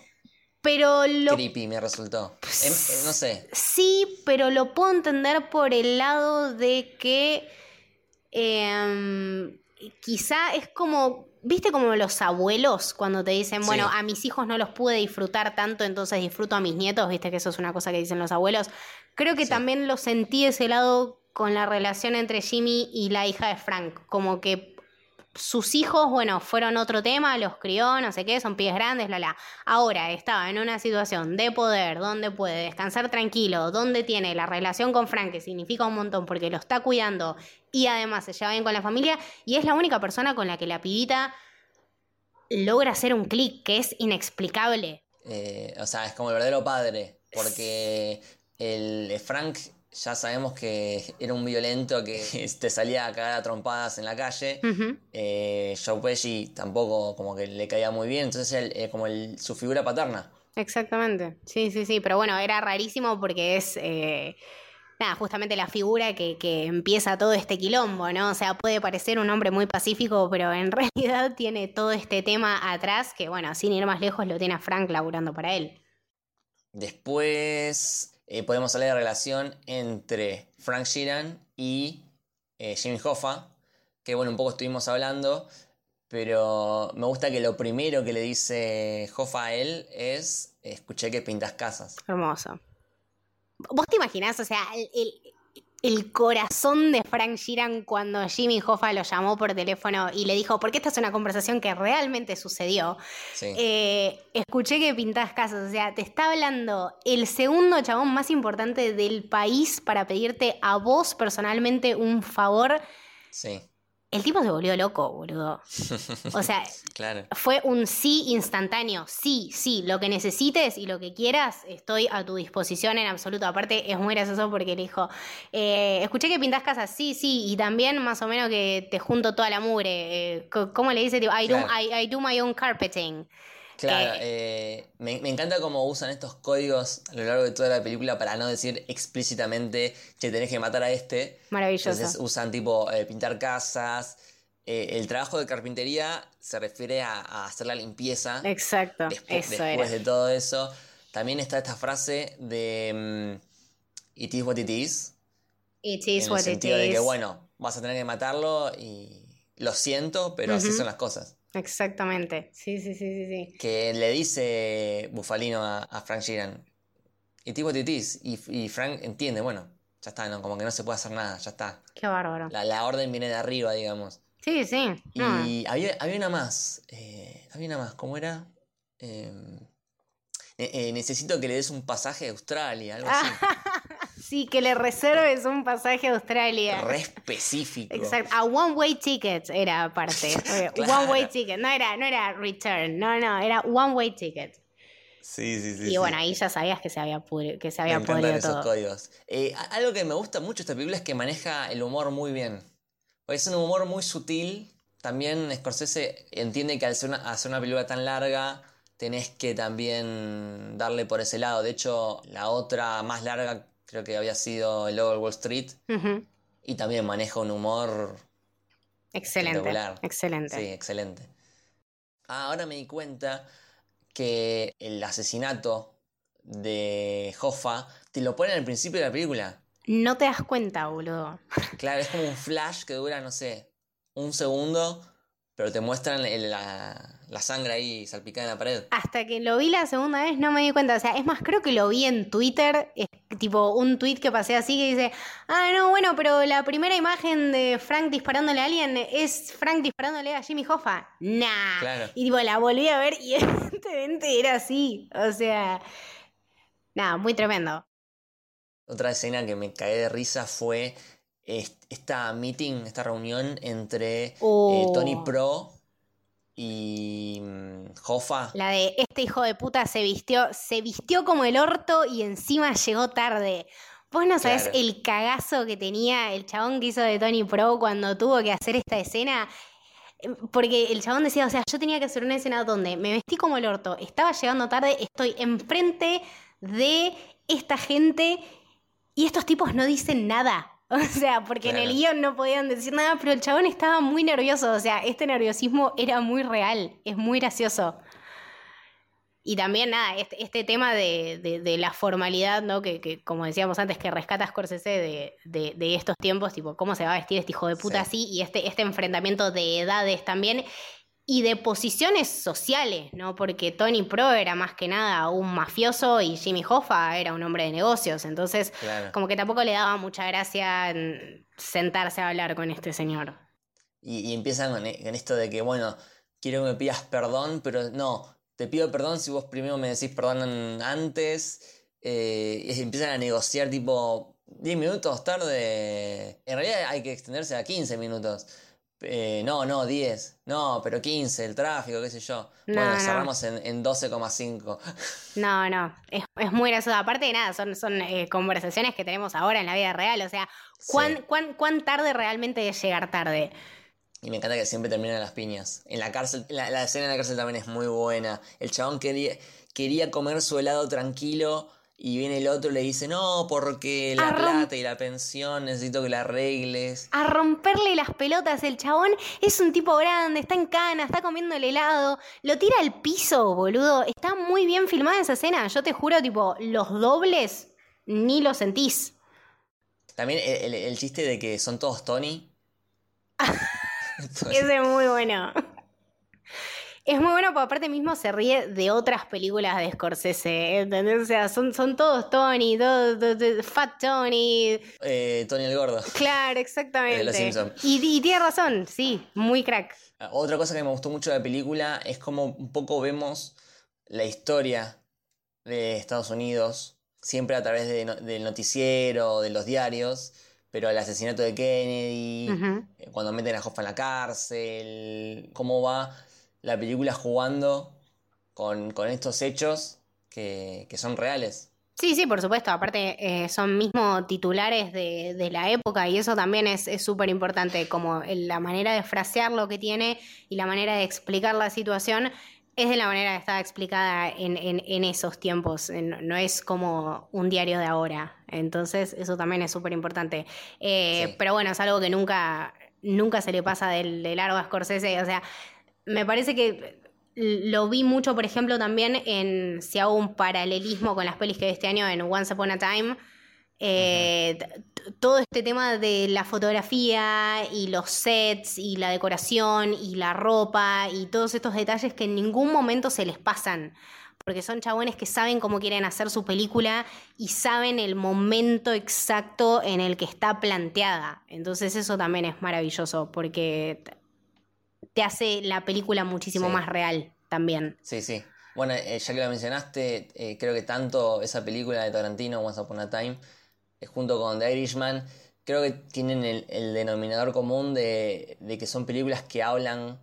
Speaker 2: pero lo...
Speaker 1: Creepy me resultó. Em, eh, no sé.
Speaker 2: Sí, pero lo puedo entender por el lado de que em, quizá es como ¿Viste como los abuelos cuando te dicen, bueno, a mis hijos no los pude disfrutar tanto, entonces disfruto a mis nietos? ¿Viste que eso es una cosa que dicen los abuelos? Creo que también lo sentí ese lado con la relación entre Jimmy y la hija de Frank. Como que sus hijos, bueno, fueron otro tema, los crió, no sé qué, son pies grandes, la la. Ahora estaba en una situación de poder, donde puede descansar tranquilo, donde tiene la relación con Frank, que significa un montón porque lo está cuidando y además se lleva bien con la familia, y es la única persona con la que la pibita logra hacer un clic, que es inexplicable.
Speaker 1: Eh, o sea, es como el verdadero padre, porque el Frank ya sabemos que era un violento que (laughs) te salía a cagar a trompadas en la calle. Eh, Joe Pesci tampoco como que le caía muy bien, entonces él, eh, como el, su figura paterna.
Speaker 2: Exactamente, sí, sí, sí, pero bueno, era rarísimo porque es... Eh, nada, justamente la figura que, que, empieza todo este quilombo, ¿no? O sea, puede parecer un hombre muy pacífico, pero en (laughs) realidad tiene todo este tema atrás que, bueno, sin ir más lejos, lo tiene a Frank laburando para él.
Speaker 1: Después eh, podemos hablar de la relación entre Frank Sheeran y eh, Jimmy Hoffa, que bueno, un poco estuvimos hablando, pero me gusta que lo primero que le dice Hoffa a él es, escuché que pintas casas.
Speaker 2: Hermoso. ¿Vos te imaginás, o sea, el, el corazón de Frank Sheeran cuando Jimmy Hoffa lo llamó por teléfono y le dijo, porque esta es una conversación que realmente sucedió. Eh, escuché que pintás casas, o sea, te está hablando el segundo chabón más importante del país para pedirte a vos personalmente un favor.
Speaker 1: Sí.
Speaker 2: El tipo se volvió loco, boludo. O sea, (laughs) fue un sí instantáneo. Sí, sí, lo que necesites y lo que quieras, estoy a tu disposición en absoluto. Aparte, es muy gracioso porque le dijo, eh, escuché que pintas casas, sí, sí, y también más o menos que te junto toda la mugre. Eh, ¿Cómo le dice? I, do, I, do my own carpeting.
Speaker 1: Claro, eh, me, encanta cómo usan estos códigos a lo largo de toda la película para no decir explícitamente que tenés que matar a este.
Speaker 2: Maravilloso.
Speaker 1: Entonces usan tipo eh, pintar casas. Eh, el trabajo de carpintería se refiere a, hacer la limpieza.
Speaker 2: Exacto.
Speaker 1: Después, después de todo eso. También está esta frase de mm, It is what it is.
Speaker 2: It is
Speaker 1: en
Speaker 2: what
Speaker 1: el sentido
Speaker 2: it
Speaker 1: de que, bueno, vas a tener que matarlo y lo siento, pero así son las cosas.
Speaker 2: Exactamente, sí, sí, sí, sí, sí.
Speaker 1: Que le dice Bufalino a, Frank Sheeran, y tipo titis, y, y Frank entiende, bueno, ya está, ¿no? como que no se puede hacer nada, ya está.
Speaker 2: Qué bárbaro.
Speaker 1: La, orden viene de arriba, digamos.
Speaker 2: Sí, sí.
Speaker 1: Y había, había, una más, eh, había una más, ¿cómo era? Em, eh, eh, necesito que le des un pasaje a Australia, algo así. (laughs)
Speaker 2: Sí, que le reserves un pasaje a Australia.
Speaker 1: Re específico.
Speaker 2: Exacto. A one way ticket era aparte. (laughs) One way ticket. No era, no era return. No, no, era one way ticket.
Speaker 1: Sí, sí, sí.
Speaker 2: Y bueno, ahí ya sabías que se había, que se había
Speaker 1: me esos códigos. Eh, algo que me gusta mucho de esta película es que maneja el humor muy bien. Es un humor muy sutil. También Scorsese entiende que al hacer una, hacer una película tan larga tenés que también darle por ese lado. De hecho, la otra más larga creo que había sido el Lower Wall Street. Y también maneja un humor
Speaker 2: excelente. Excelente.
Speaker 1: Sí, excelente. Ah, ahora me di cuenta que el asesinato de Hoffa te lo ponen al principio de la película.
Speaker 2: No te das cuenta, boludo.
Speaker 1: Claro, es como un flash que dura, no sé, un segundo pero te muestran la, sangre ahí salpicada en la pared.
Speaker 2: Hasta que lo vi la segunda vez no me di cuenta. O sea, es más, creo que lo vi en Twitter. Es tipo un tweet que pasé así que dice: Ah, no, bueno, pero la primera imagen de Frank disparándole a alguien es Frank disparándole a Jimmy Hoffa. Nah. Y tipo, la volví a ver y (laughs) evidentemente era así. O sea, nada, muy tremendo.
Speaker 1: Otra escena que me caí de risa fue esta meeting, esta reunión entre eh, oh. Tony Pro y mm, Hoffa.
Speaker 2: La de este hijo de puta se vistió, se vistió como el orto y encima llegó tarde. Vos no sabés el cagazo que tenía el chabón que hizo de Tony Pro cuando tuvo que hacer esta escena. Em, porque el chabón decía, o sea, yo tenía que hacer una escena donde me vestí como el orto, estaba llegando tarde, estoy enfrente de esta gente y estos tipos no dicen nada. (laughs) O sea, porque en el guion no podían decir nada, pero el chabón estaba muy nervioso. O sea, este nerviosismo era muy real, es muy gracioso. Y también, nada, este, este tema de, la formalidad, ¿no? Que, como decíamos antes, que rescata Scorsese de, de, estos tiempos, tipo, cómo se va a vestir este hijo de puta así, y este, este enfrentamiento de edades también. Y de posiciones sociales, ¿no? Porque Tony Pro era más que nada un mafioso y Jimmy Hoffa era un hombre de negocios. Entonces, como que tampoco le daba mucha gracia sentarse a hablar con este señor.
Speaker 1: Y, empiezan con, esto de que, bueno, quiero que me pidas perdón, pero no, te pido perdón si vos primero me decís perdón antes. Eh, y empiezan a negociar tipo 10 minutos tarde. En realidad hay que extenderse a 15 minutos. Eh, no, no, 10. No, pero 15, el tráfico, qué sé yo. bueno, cerramos en, en 12,5. (laughs)
Speaker 2: No, no, es, muy gracioso. Aparte de nada, son, son eh, conversaciones que tenemos ahora en la vida real. O sea, ¿cuán, cuán, tarde realmente es llegar tarde?
Speaker 1: Y me encanta que siempre terminan las piñas. En la cárcel, la, la, escena en la cárcel también es muy buena. El chabón quería, quería comer su helado tranquilo y viene el otro y le dice, no, porque la plata y la pensión necesito que la arregles.
Speaker 2: A romperle las pelotas, el chabón es un tipo grande, está en cana, está comiendo el helado, lo tira al piso, boludo. Está muy bien filmada esa escena, yo te juro, tipo, los dobles ni lo sentís.
Speaker 1: También el, chiste de que son todos Tony. (laughs) (laughs)
Speaker 2: Ese es muy bueno. Es muy bueno porque aparte mismo se ríe de otras películas de Scorsese, ¿entendés? O sea, son, son todos Tony, todos, Fat Tony.
Speaker 1: Eh, Tony el Gordo.
Speaker 2: Claro, exactamente. Y, y, tiene razón, sí, muy crack.
Speaker 1: Ah, otra cosa que me gustó mucho de la película es como un poco vemos la historia de Estados Unidos, siempre a través del noticiero, de los diarios, pero el asesinato de Kennedy, eh, cuando meten a Hoffa en la cárcel, cómo va la película jugando con, estos hechos que, son reales.
Speaker 2: Sí, sí, por supuesto. Aparte, eh, son mismo titulares de, la época y eso también es súper importante, como la manera de frasear lo que tiene y la manera de explicar la situación es de la manera que está explicada en, esos tiempos, no es como un diario de ahora. Entonces, eso también es súper importante. Eh, pero bueno, es algo que nunca, nunca se le pasa del, de largo a Scorsese. O sea, me parece que lo vi mucho, por ejemplo, también en, si hago un paralelismo con las pelis que este año en Once Upon a Time, eh, todo este tema de la fotografía y los sets y la decoración y la ropa y todos estos detalles que en ningún momento se les pasan. Porque son chabones que saben cómo quieren hacer su película y saben el momento exacto en el que está planteada. Entonces eso también es maravilloso porque te hace la película muchísimo más real también.
Speaker 1: Sí, sí. Bueno, eh, ya que lo mencionaste, eh, creo que tanto esa película de Tarantino, Once Upon a Time, eh, junto con The Irishman, creo que tienen el, denominador común de, que son películas que hablan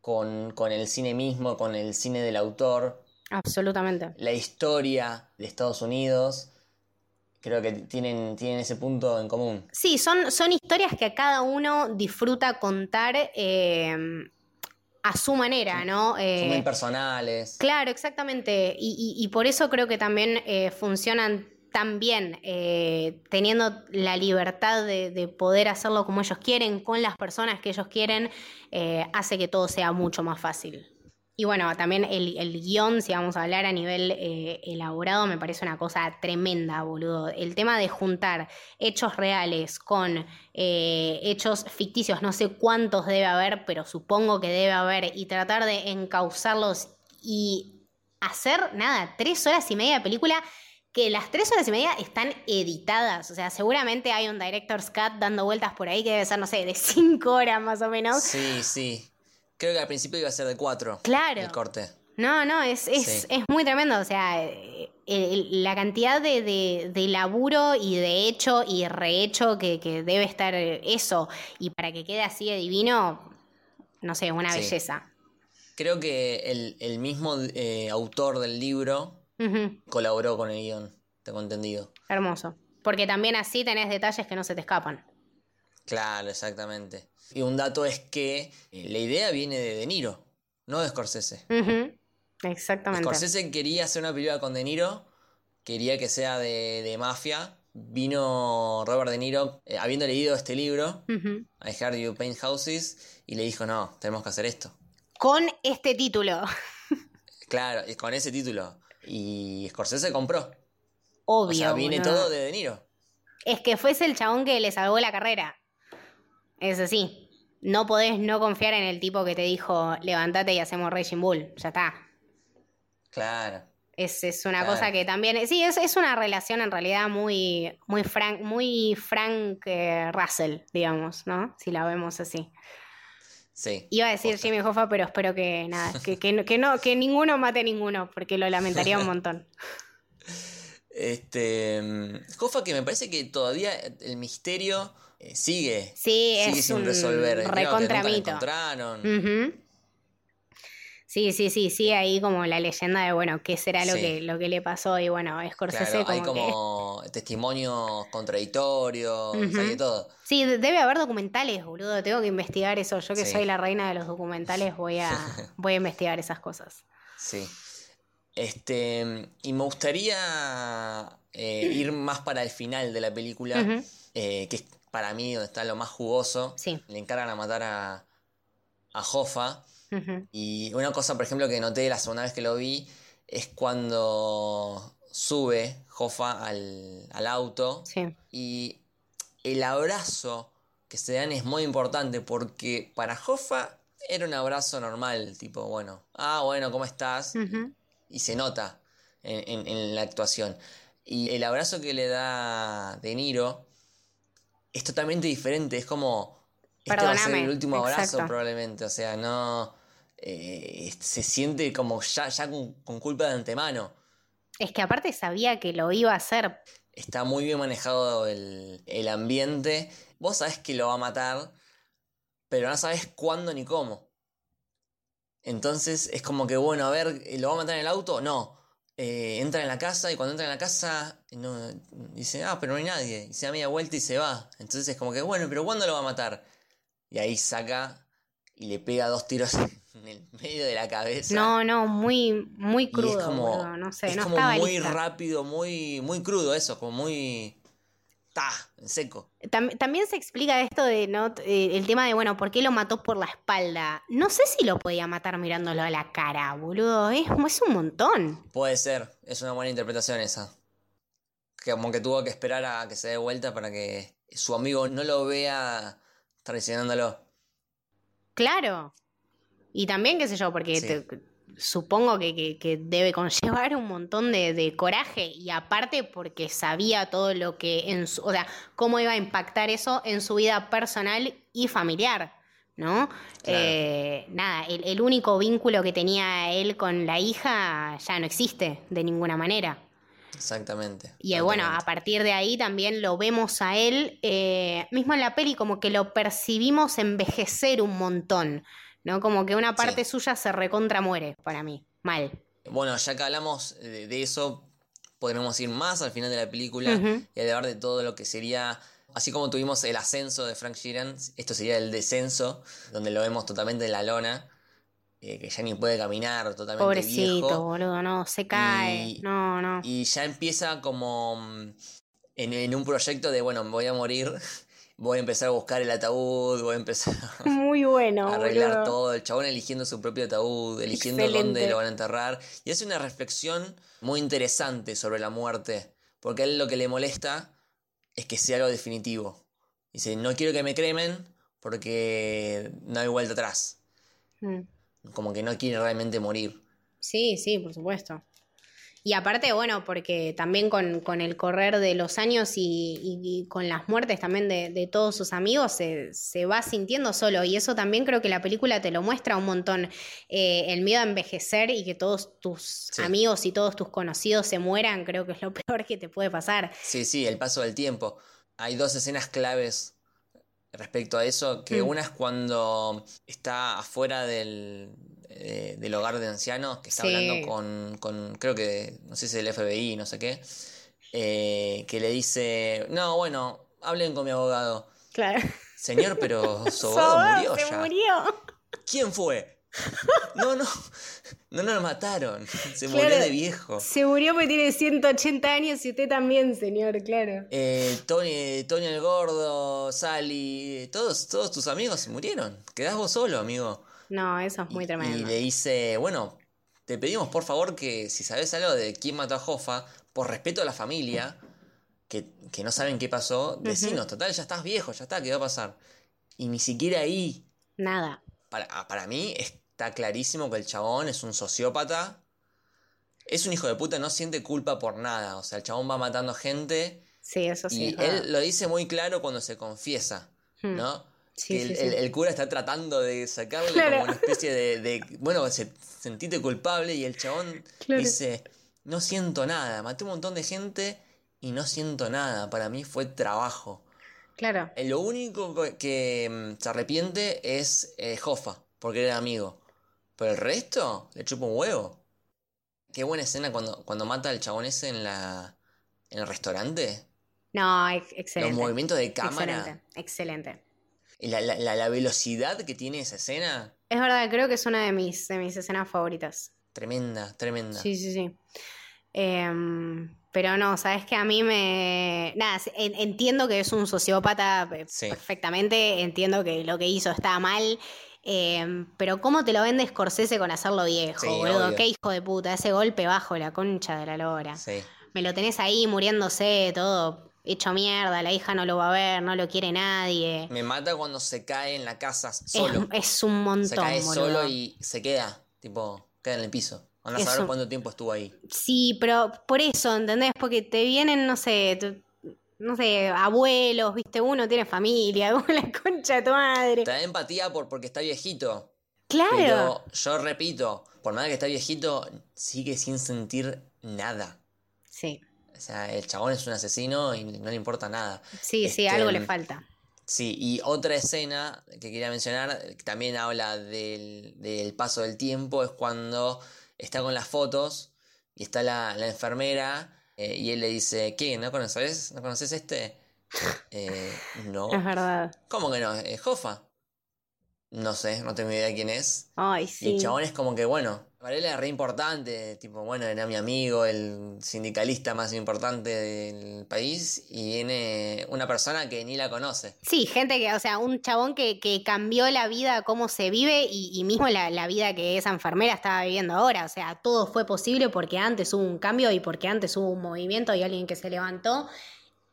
Speaker 1: con, con, el cine mismo, con el cine del autor.
Speaker 2: Absolutamente.
Speaker 1: La historia de Estados Unidos creo que tienen, tienen ese punto en común.
Speaker 2: Sí, son, son historias que cada uno disfruta contar eh, a su manera, ¿no?
Speaker 1: son muy eh, personales.
Speaker 2: Claro, exactamente. Y, por eso creo que también eh, funcionan tan bien, teniendo la libertad de, de, poder hacerlo como ellos quieren, con las personas que ellos quieren, hace que todo sea mucho más fácil. Y bueno, también el, guion, si vamos a hablar a nivel eh, elaborado, me parece una cosa tremenda, boludo. El tema de juntar hechos reales con eh, hechos ficticios, no sé cuántos debe haber, pero supongo que debe haber, y tratar de encauzarlos y hacer, nada, tres horas y media de película que las tres horas y media están editadas. O sea, seguramente hay un director's cut dando vueltas por ahí que debe ser, no sé, de cinco horas más o menos.
Speaker 1: Sí, sí. Creo que al principio iba a ser de cuatro.
Speaker 2: Claro.
Speaker 1: El corte.
Speaker 2: No, no, es, es, es muy tremendo. O sea, la cantidad de, de, laburo y de hecho y rehecho que, que, debe estar eso. Y para que quede así de divino, no sé, una belleza.
Speaker 1: Creo que el, mismo eh, autor del libro colaboró con el guion, tengo entendido.
Speaker 2: Hermoso. Porque también así tenés detalles que no se te escapan.
Speaker 1: Claro, exactamente. Y un dato es que eh, la idea viene de De Niro, no de Scorsese.
Speaker 2: Exactamente.
Speaker 1: Scorsese quería hacer una película con De Niro, quería que sea de, mafia. Vino Robert De Niro, eh, habiendo leído este libro, I Heard You Paint Houses, y le dijo, no, tenemos que hacer esto.
Speaker 2: Con este título. (laughs)
Speaker 1: claro, con ese título. Y Scorsese compró.
Speaker 2: Obvio. O
Speaker 1: sea, viene todo de De Niro.
Speaker 2: Es que fuese el chabón que le salvó la carrera. Es así. No podés no confiar en el tipo que te dijo, levántate y hacemos Raging Bull. Ya está.
Speaker 1: Claro.
Speaker 2: Es, es una cosa que también. Sí, es, es, una relación en realidad muy, muy Frank, muy Frank eh, Russell, digamos, ¿no? Si la vemos así.
Speaker 1: Sí.
Speaker 2: Iba a decir Jimmy Hoffa, pero espero que nada, (laughs) que, que, que, no, que ninguno mate a ninguno, porque lo lamentaría un (laughs) montón.
Speaker 1: Este. Hoffa, que me parece que todavía el misterio eh, sigue.
Speaker 2: Sí,
Speaker 1: sigue
Speaker 2: es
Speaker 1: sin
Speaker 2: un
Speaker 1: resolver.
Speaker 2: recontramito.
Speaker 1: encontraron.
Speaker 2: Sí, sí, sí, sí, ahí como la leyenda de, bueno, qué será lo, que, lo que le pasó y bueno, Scorsese
Speaker 1: claro, hay como testimonios contradictorios, hay todo.
Speaker 2: Sí, debe haber documentales, boludo, tengo que investigar eso. Yo que soy la reina de los documentales voy a, (laughs) voy a investigar esas cosas.
Speaker 1: Sí. Este, y me gustaría eh, ir más para el final de la película, eh, que es para mí donde está lo más jugoso.
Speaker 2: Sí.
Speaker 1: Le encargan a matar a, a Hoffa. Y una cosa, por ejemplo, que noté la segunda vez que lo vi es cuando sube Hoffa al, auto y el abrazo que se dan es muy importante porque para Hoffa era un abrazo normal, tipo, bueno, ah, bueno, ¿cómo estás? Y se nota en, la actuación. Y el abrazo que le da De Niro es totalmente diferente, es como... Este va a ser el último abrazo probablemente, o sea, no eh, se siente como ya, ya con, culpa de antemano.
Speaker 2: Es que aparte sabía que lo iba a hacer.
Speaker 1: Está muy bien manejado el, el ambiente. Vos sabés que lo va a matar, pero no sabés cuándo ni cómo. Entonces es como que, bueno, a ver, ¿lo va a matar en el auto? No. Eh, entra en la casa y cuando entra en la casa no, dice, ah, pero no hay nadie. Y se da media vuelta y se va. Entonces es como que, bueno, pero ¿cuándo lo va a matar? Y ahí saca y le pega dos tiros (laughs) en el medio de la cabeza.
Speaker 2: No, no, muy, muy crudo.
Speaker 1: es como, no sé, no como muy rápido, muy, muy crudo eso, como muy. ¡Ta! En seco.
Speaker 2: también se explica esto de, ¿no? Eh, el tema de, bueno, ¿por qué lo mató por la espalda? No sé si lo podía matar mirándolo a la cara, boludo. Es, es un montón.
Speaker 1: Puede ser, es una buena interpretación esa. Que como que tuvo que esperar a que se dé vuelta para que su amigo no lo vea traicionándolo.
Speaker 2: Claro. Y también, qué sé yo, porque supongo que, debe conllevar un montón de, coraje y aparte porque sabía todo lo que en su, o sea, cómo iba a impactar eso en su vida personal y familiar, ¿no? Eh, nada, el, único vínculo que tenía él con la hija ya no existe de ninguna manera.
Speaker 1: Exactamente.
Speaker 2: Y eh, bueno, a partir de ahí también lo vemos a él, eh, mismo en la peli, como que lo percibimos envejecer un montón. ¿No? Como que una parte suya se recontra muere para mí, mal.
Speaker 1: Bueno, ya que hablamos de, eso, podremos ir más al final de la película y hablar de todo lo que sería, así como tuvimos el ascenso de Frank Sheeran, esto sería el descenso, donde lo vemos totalmente en la lona. Eh, que ya ni puede caminar, totalmente
Speaker 2: Pobrecito, boludo, no, se cae, no, no.
Speaker 1: Y ya empieza como mm, en, en, un proyecto de, bueno, me voy a morir, voy a empezar a buscar el ataúd, voy a empezar (laughs)
Speaker 2: Muy bueno,
Speaker 1: a arreglar todo. El chabón eligiendo su propio ataúd, eligiendo dónde lo van a enterrar. Y hace una reflexión muy interesante sobre la muerte, porque a él lo que le molesta es que sea algo definitivo. Dice, no quiero que me cremen porque no hay vuelta atrás. Mm. Como que no quiere realmente morir.
Speaker 2: Sí, sí, por supuesto. Y aparte, bueno, porque también con, el correr de los años y, con las muertes también de, todos sus amigos, se, va sintiendo solo. Y eso también creo que la película te lo muestra un montón. Eh, el miedo a envejecer y que todos tus amigos y todos tus conocidos se mueran, creo que es lo (laughs) peor que te puede pasar.
Speaker 1: Sí, sí, el paso del tiempo. Hay dos escenas claves respecto a eso, que mm. una es cuando está afuera del, eh, del hogar de ancianos, que está hablando con, con, creo que, no sé si es el FBI, no sé qué, eh, que le dice, no, bueno, hablen con mi abogado.
Speaker 2: Claro.
Speaker 1: Señor, pero (laughs) su abogado murió
Speaker 2: se murió.
Speaker 1: ¿Quién fue? No, no, no nos mataron. (laughs) Se murió de viejo.
Speaker 2: Se murió porque tiene 180 años y usted también, señor, claro.
Speaker 1: Eh, Tony, Tony el Gordo, Sally, todos, todos tus amigos murieron. Quedás vos solo, amigo.
Speaker 2: No, eso es muy tremendo.
Speaker 1: Y le dice, bueno, te pedimos por favor que si sabes algo de quién mató a Hoffa, por respeto a la familia, que, no saben qué pasó, decinos, total, ya estás viejo, ya está, ¿qué va a pasar? Y ni siquiera ahí
Speaker 2: Nada.
Speaker 1: Para, ah, para mí está clarísimo que el chabón es un sociópata. Es un hijo de puta, no siente culpa por nada. O sea, el chabón va matando gente.
Speaker 2: Sí, eso
Speaker 1: sí. Y él lo dice muy claro cuando se confiesa, hmm. ¿no? El, cura está tratando de sacarle como una especie de, bueno, se, sentite culpable y el chabón dice, no siento nada, maté un montón de gente y no siento nada, para mí fue trabajo.
Speaker 2: Claro.
Speaker 1: Eh, lo único que mm, se arrepiente es eh, Jofa, porque era amigo. Pero el resto le chupa un huevo. Qué buena escena cuando, cuando mata al chabón ese en la en el restaurante.
Speaker 2: No, excelente.
Speaker 1: Los movimientos de cámara.
Speaker 2: Excelente, excelente
Speaker 1: la, la, velocidad que tiene esa escena.
Speaker 2: Es verdad, creo que es una de mis, de mis escenas favoritas.
Speaker 1: Tremenda, tremenda.
Speaker 2: Sí, sí, sí. Em, pero no, sabes que a mí me. Nada, entiendo que es un sociópata eh, perfectamente, entiendo que lo que hizo está mal. Em, pero ¿cómo te lo vende Scorsese con hacerlo viejo, boludo? Qué hijo de puta, ese golpe bajo la concha de la lora.
Speaker 1: Sí.
Speaker 2: Me lo tenés ahí muriéndose, todo hecho mierda, la hija no lo va a ver, no lo quiere nadie.
Speaker 1: Me mata cuando se cae en la casa solo.
Speaker 2: Es, un montón.
Speaker 1: Se cae solo y se queda, tipo, queda en el piso. Van a saber cuánto tiempo estuvo ahí.
Speaker 2: Sí, pero por eso, ¿entendés? Porque te vienen, no sé, no sé, abuelos, viste, uno tiene familia, (laughs) con la concha de tu madre.
Speaker 1: Te da empatía por, porque está viejito.
Speaker 2: Claro.
Speaker 1: Pero yo repito, por más que está viejito, sigue sin sentir nada.
Speaker 2: Sí.
Speaker 1: O sea, el chabón es un asesino y no le importa nada.
Speaker 2: Sí, sí, algo le este, falta.
Speaker 1: Sí, y otra escena que quería mencionar, que también habla del, paso del tiempo, es cuando está con las fotos y está la, enfermera eh, y él le dice, ¿qué? ¿No conoces? ¿No conoces este? (laughs) Eh, no.
Speaker 2: Es verdad.
Speaker 1: ¿Cómo que no? ¿Es Jofa? No sé, no tengo idea de quién es.
Speaker 2: Ay, sí.
Speaker 1: Y el chabón es como que, bueno, Varela es re importante, tipo, bueno, era mi amigo, el sindicalista más importante del país, y viene una persona que ni la conoce.
Speaker 2: Sí, gente que, o sea, un chabón que, que cambió la vida, cómo se vive, y, mismo la, la, vida que esa enfermera estaba viviendo ahora. O sea, todo fue posible porque antes hubo un cambio y porque antes hubo un movimiento y alguien que se levantó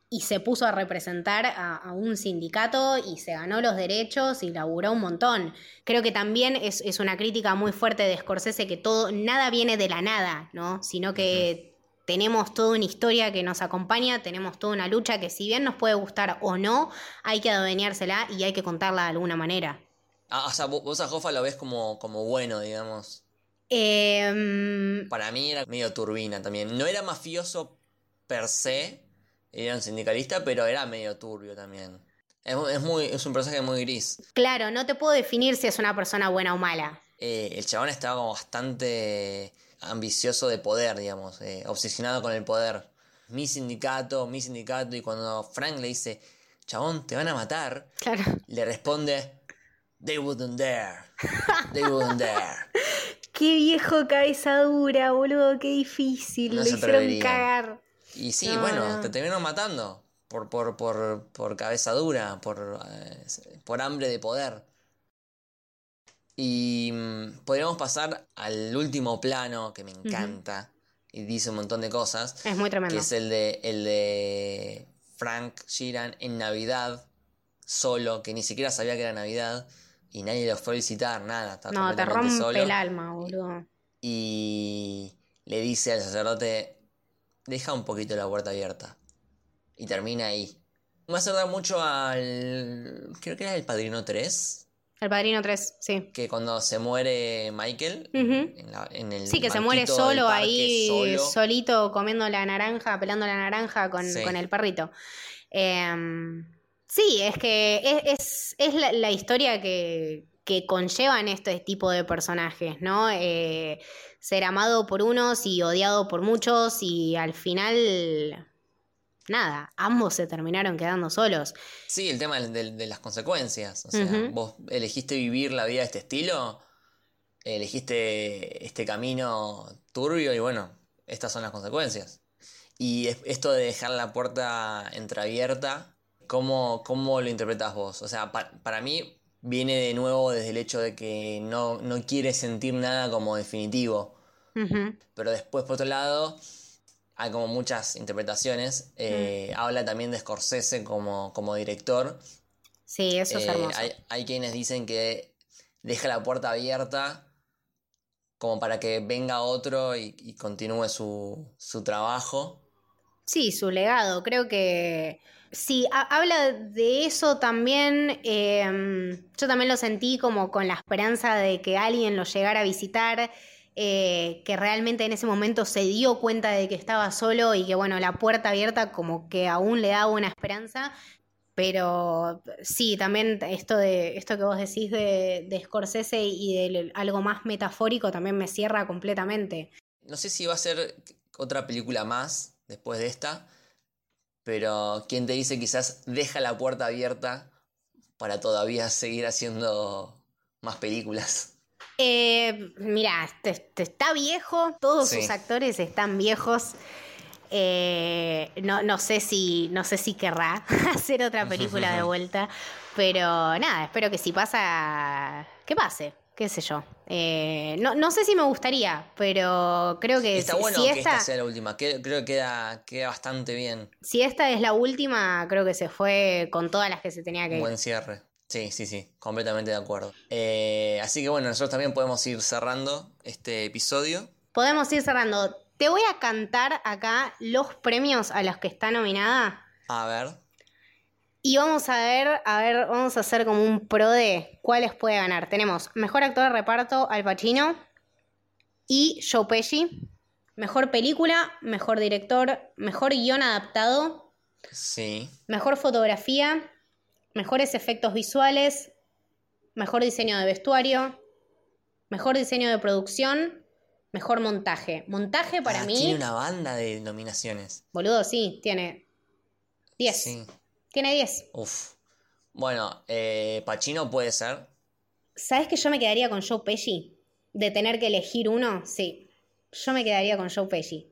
Speaker 2: y se puso a representar a, un sindicato y se ganó los derechos y laburó un montón. Creo que también es, una crítica muy fuerte de Scorsese que todo, nada viene de la nada, ¿no? Sino que tenemos toda una historia que nos acompaña, tenemos toda una lucha que si bien nos puede gustar o no, hay que adueñársela y hay que contarla de alguna manera.
Speaker 1: Ah, o sea, vos a Hoffa lo ves como, como bueno, digamos.
Speaker 2: Em,
Speaker 1: Para mí era medio turbina también. No era mafioso per se, era un sindicalista, pero era medio turbio también. Es, muy, es un personaje muy gris.
Speaker 2: Claro, no te puedo definir si es una persona buena o mala.
Speaker 1: Eh, el chabón estaba como bastante ambicioso de poder, digamos, eh, obsesionado con el poder. Mi sindicato, mi sindicato, y cuando Frank le dice, chabón, te van a matar, le responde, they wouldn't dare, they wouldn't dare. (laughs)
Speaker 2: Qué viejo cabeza dura, boludo, qué difícil, le hicieron cagar.
Speaker 1: Y sí, bueno, te terminaron matando por, por, por, por cabeza dura, por, eh, por hambre de poder. Y mm, podríamos pasar al último plano que me encanta y dice un montón de cosas.
Speaker 2: Es muy tremendo.
Speaker 1: Que es el de, el de Frank Sheeran en Navidad, solo, que ni siquiera sabía que era Navidad y nadie lo fue a visitar, nada.
Speaker 2: no, te rompe el alma, boludo.
Speaker 1: Y le dice al sacerdote, deja un poquito la puerta abierta. Y termina ahí. Me hace dar mucho al. Creo que era el Padrino 3.
Speaker 2: El Padrino 3, sí.
Speaker 1: Que cuando se muere Michael. en, el
Speaker 2: sí, que se muere solo ahí, solito, comiendo la naranja, pelando la naranja con, el perrito. Em, sí, es que es, la, historia que, que conllevan este tipo de personajes, ¿no? Eh, ser amado por unos y odiado por muchos y al final, nada, ambos se terminaron quedando solos.
Speaker 1: Sí, el tema de, las consecuencias, o sea, vos elegiste vivir la vida de este estilo, elegiste este camino turbio y bueno, estas son las consecuencias. Y esto de dejar la puerta entreabierta, ¿cómo, cómo lo interpretas vos? O sea, para mí viene de nuevo desde el hecho de que no, no quiere sentir nada como definitivo. Pero después, por otro lado, hay como muchas interpretaciones. Eh, mm. Habla también de Scorsese como, como director.
Speaker 2: Sí, eso es
Speaker 1: eh,
Speaker 2: hermoso.
Speaker 1: Hay, hay, quienes dicen que deja la puerta abierta como para que venga otro y, continúe su, su trabajo.
Speaker 2: Sí, su legado. Creo que Sí, habla de eso también. Em, yo también lo sentí como con la esperanza de que alguien lo llegara a visitar, eh, que realmente en ese momento se dio cuenta de que estaba solo y que, bueno, la puerta abierta como que aún le daba una esperanza. Pero sí, también esto de esto que vos decís de, de Scorsese y de algo más metafórico también me cierra completamente.
Speaker 1: No sé si va a ser otra película más después de esta pero ¿quién te dice quizás deja la puerta abierta para todavía seguir haciendo más películas?
Speaker 2: Eh, mira, está viejo, todos sus actores están viejos. Eh, no, sé si, no sé si querrá (laughs) hacer otra película de (laughs) vuelta, pero nada, espero que si pasa, que pase qué sé yo. Eh, no, sé si me gustaría, pero creo que
Speaker 1: Está bueno que esta, sea la última. Creo que queda, queda bastante bien.
Speaker 2: Si esta es la última, creo que se fue con todas las que se tenía que
Speaker 1: ir. Buen cierre. Sí, sí, sí, completamente de acuerdo. Eh, así que bueno, nosotros también podemos ir cerrando este episodio.
Speaker 2: Podemos ir cerrando. Te voy a cantar acá los premios a los que está nominada.
Speaker 1: A ver.
Speaker 2: Y vamos a ver, a ver, vamos a hacer como un pro de cuáles puede ganar. Tenemos mejor actor de reparto, Al Pacino y Joe Pesci. Mejor película, mejor director, mejor guion adaptado.
Speaker 1: Sí.
Speaker 2: Mejor fotografía, mejores efectos visuales, mejor diseño de vestuario, mejor diseño de producción, mejor montaje. Montaje para ah, mí.
Speaker 1: Tiene una banda de nominaciones.
Speaker 2: Boludo, sí, tiene 10. Sí. Tiene 10.
Speaker 1: Uf. Bueno, eh, Pacino puede ser.
Speaker 2: ¿Sabes que yo me quedaría con Joe Pesci? De tener que elegir uno, sí. Yo me quedaría con Joe Pesci.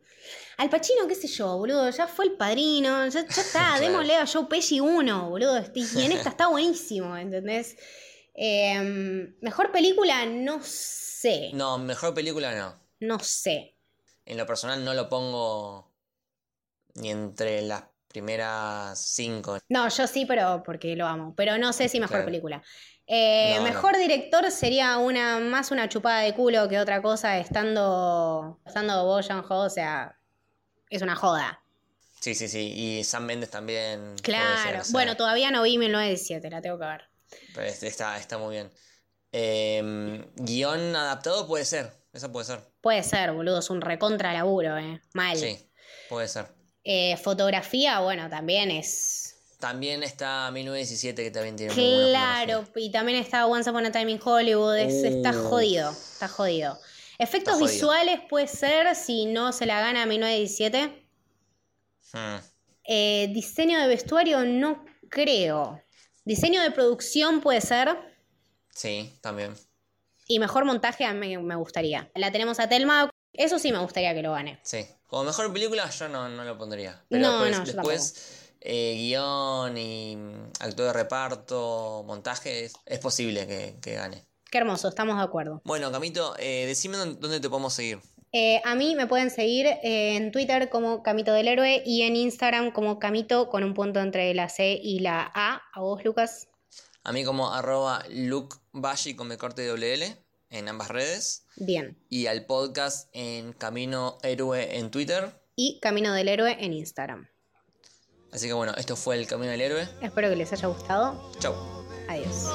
Speaker 2: Al Pacino, qué sé yo, boludo, ya fue el padrino, ya, está, (laughs) démosle a Joe Pesci uno, boludo. Y en esta está (laughs) buenísimo, ¿entendés? Em, mejor película, no sé.
Speaker 1: No, mejor película no.
Speaker 2: No sé.
Speaker 1: En lo personal no lo pongo ni entre las primeras cinco.
Speaker 2: No, yo sí, pero porque lo amo. Pero no sé si mejor película. Eh, mejor director sería una más una chupada de culo que otra cosa, estando, estando Bo Ho, o sea, es una joda.
Speaker 1: Sí, sí, sí. Y Sam Mendes también.
Speaker 2: Claro. bueno, todavía no vi 1917, la tengo que ver.
Speaker 1: Pues está, está muy bien. Em, guion adaptado puede ser. Eso puede ser.
Speaker 2: Puede ser, boludo. Es un recontra laburo, eh. Mal.
Speaker 1: Sí, puede ser.
Speaker 2: Eh, fotografía, bueno, también es.
Speaker 1: También está 1917 que también tiene
Speaker 2: Claro, y también está Once Upon a Time in Hollywood. está uh. jodido, está jodido. Efectos visuales puede ser si no se la gana 1917. Hmm. Eh, diseño de vestuario no creo. Diseño de producción puede ser.
Speaker 1: Sí, también.
Speaker 2: Y mejor montaje a mí me gustaría. La tenemos a Telma. Eso sí me gustaría que lo gane.
Speaker 1: Sí. Como mejor película yo no, lo pondría. Pero no, después, no, después eh, guion y actor de reparto, montaje, es, posible que, gane.
Speaker 2: Qué hermoso, estamos de acuerdo.
Speaker 1: Bueno, Camito, eh, decime dónde te podemos seguir.
Speaker 2: Eh, a mí me pueden seguir en Twitter como Camito del Héroe y en Instagram como Camito con un punto entre la C y la A. ¿A vos, Lucas?
Speaker 1: A mí como arroba Luke con me corte doble L en ambas redes.
Speaker 2: Bien.
Speaker 1: Y al podcast en Camino Héroe en Twitter.
Speaker 2: Y Camino del Héroe en Instagram.
Speaker 1: Así que bueno, esto fue el Camino del Héroe.
Speaker 2: Espero que les haya gustado.
Speaker 1: Chau.
Speaker 2: Adiós.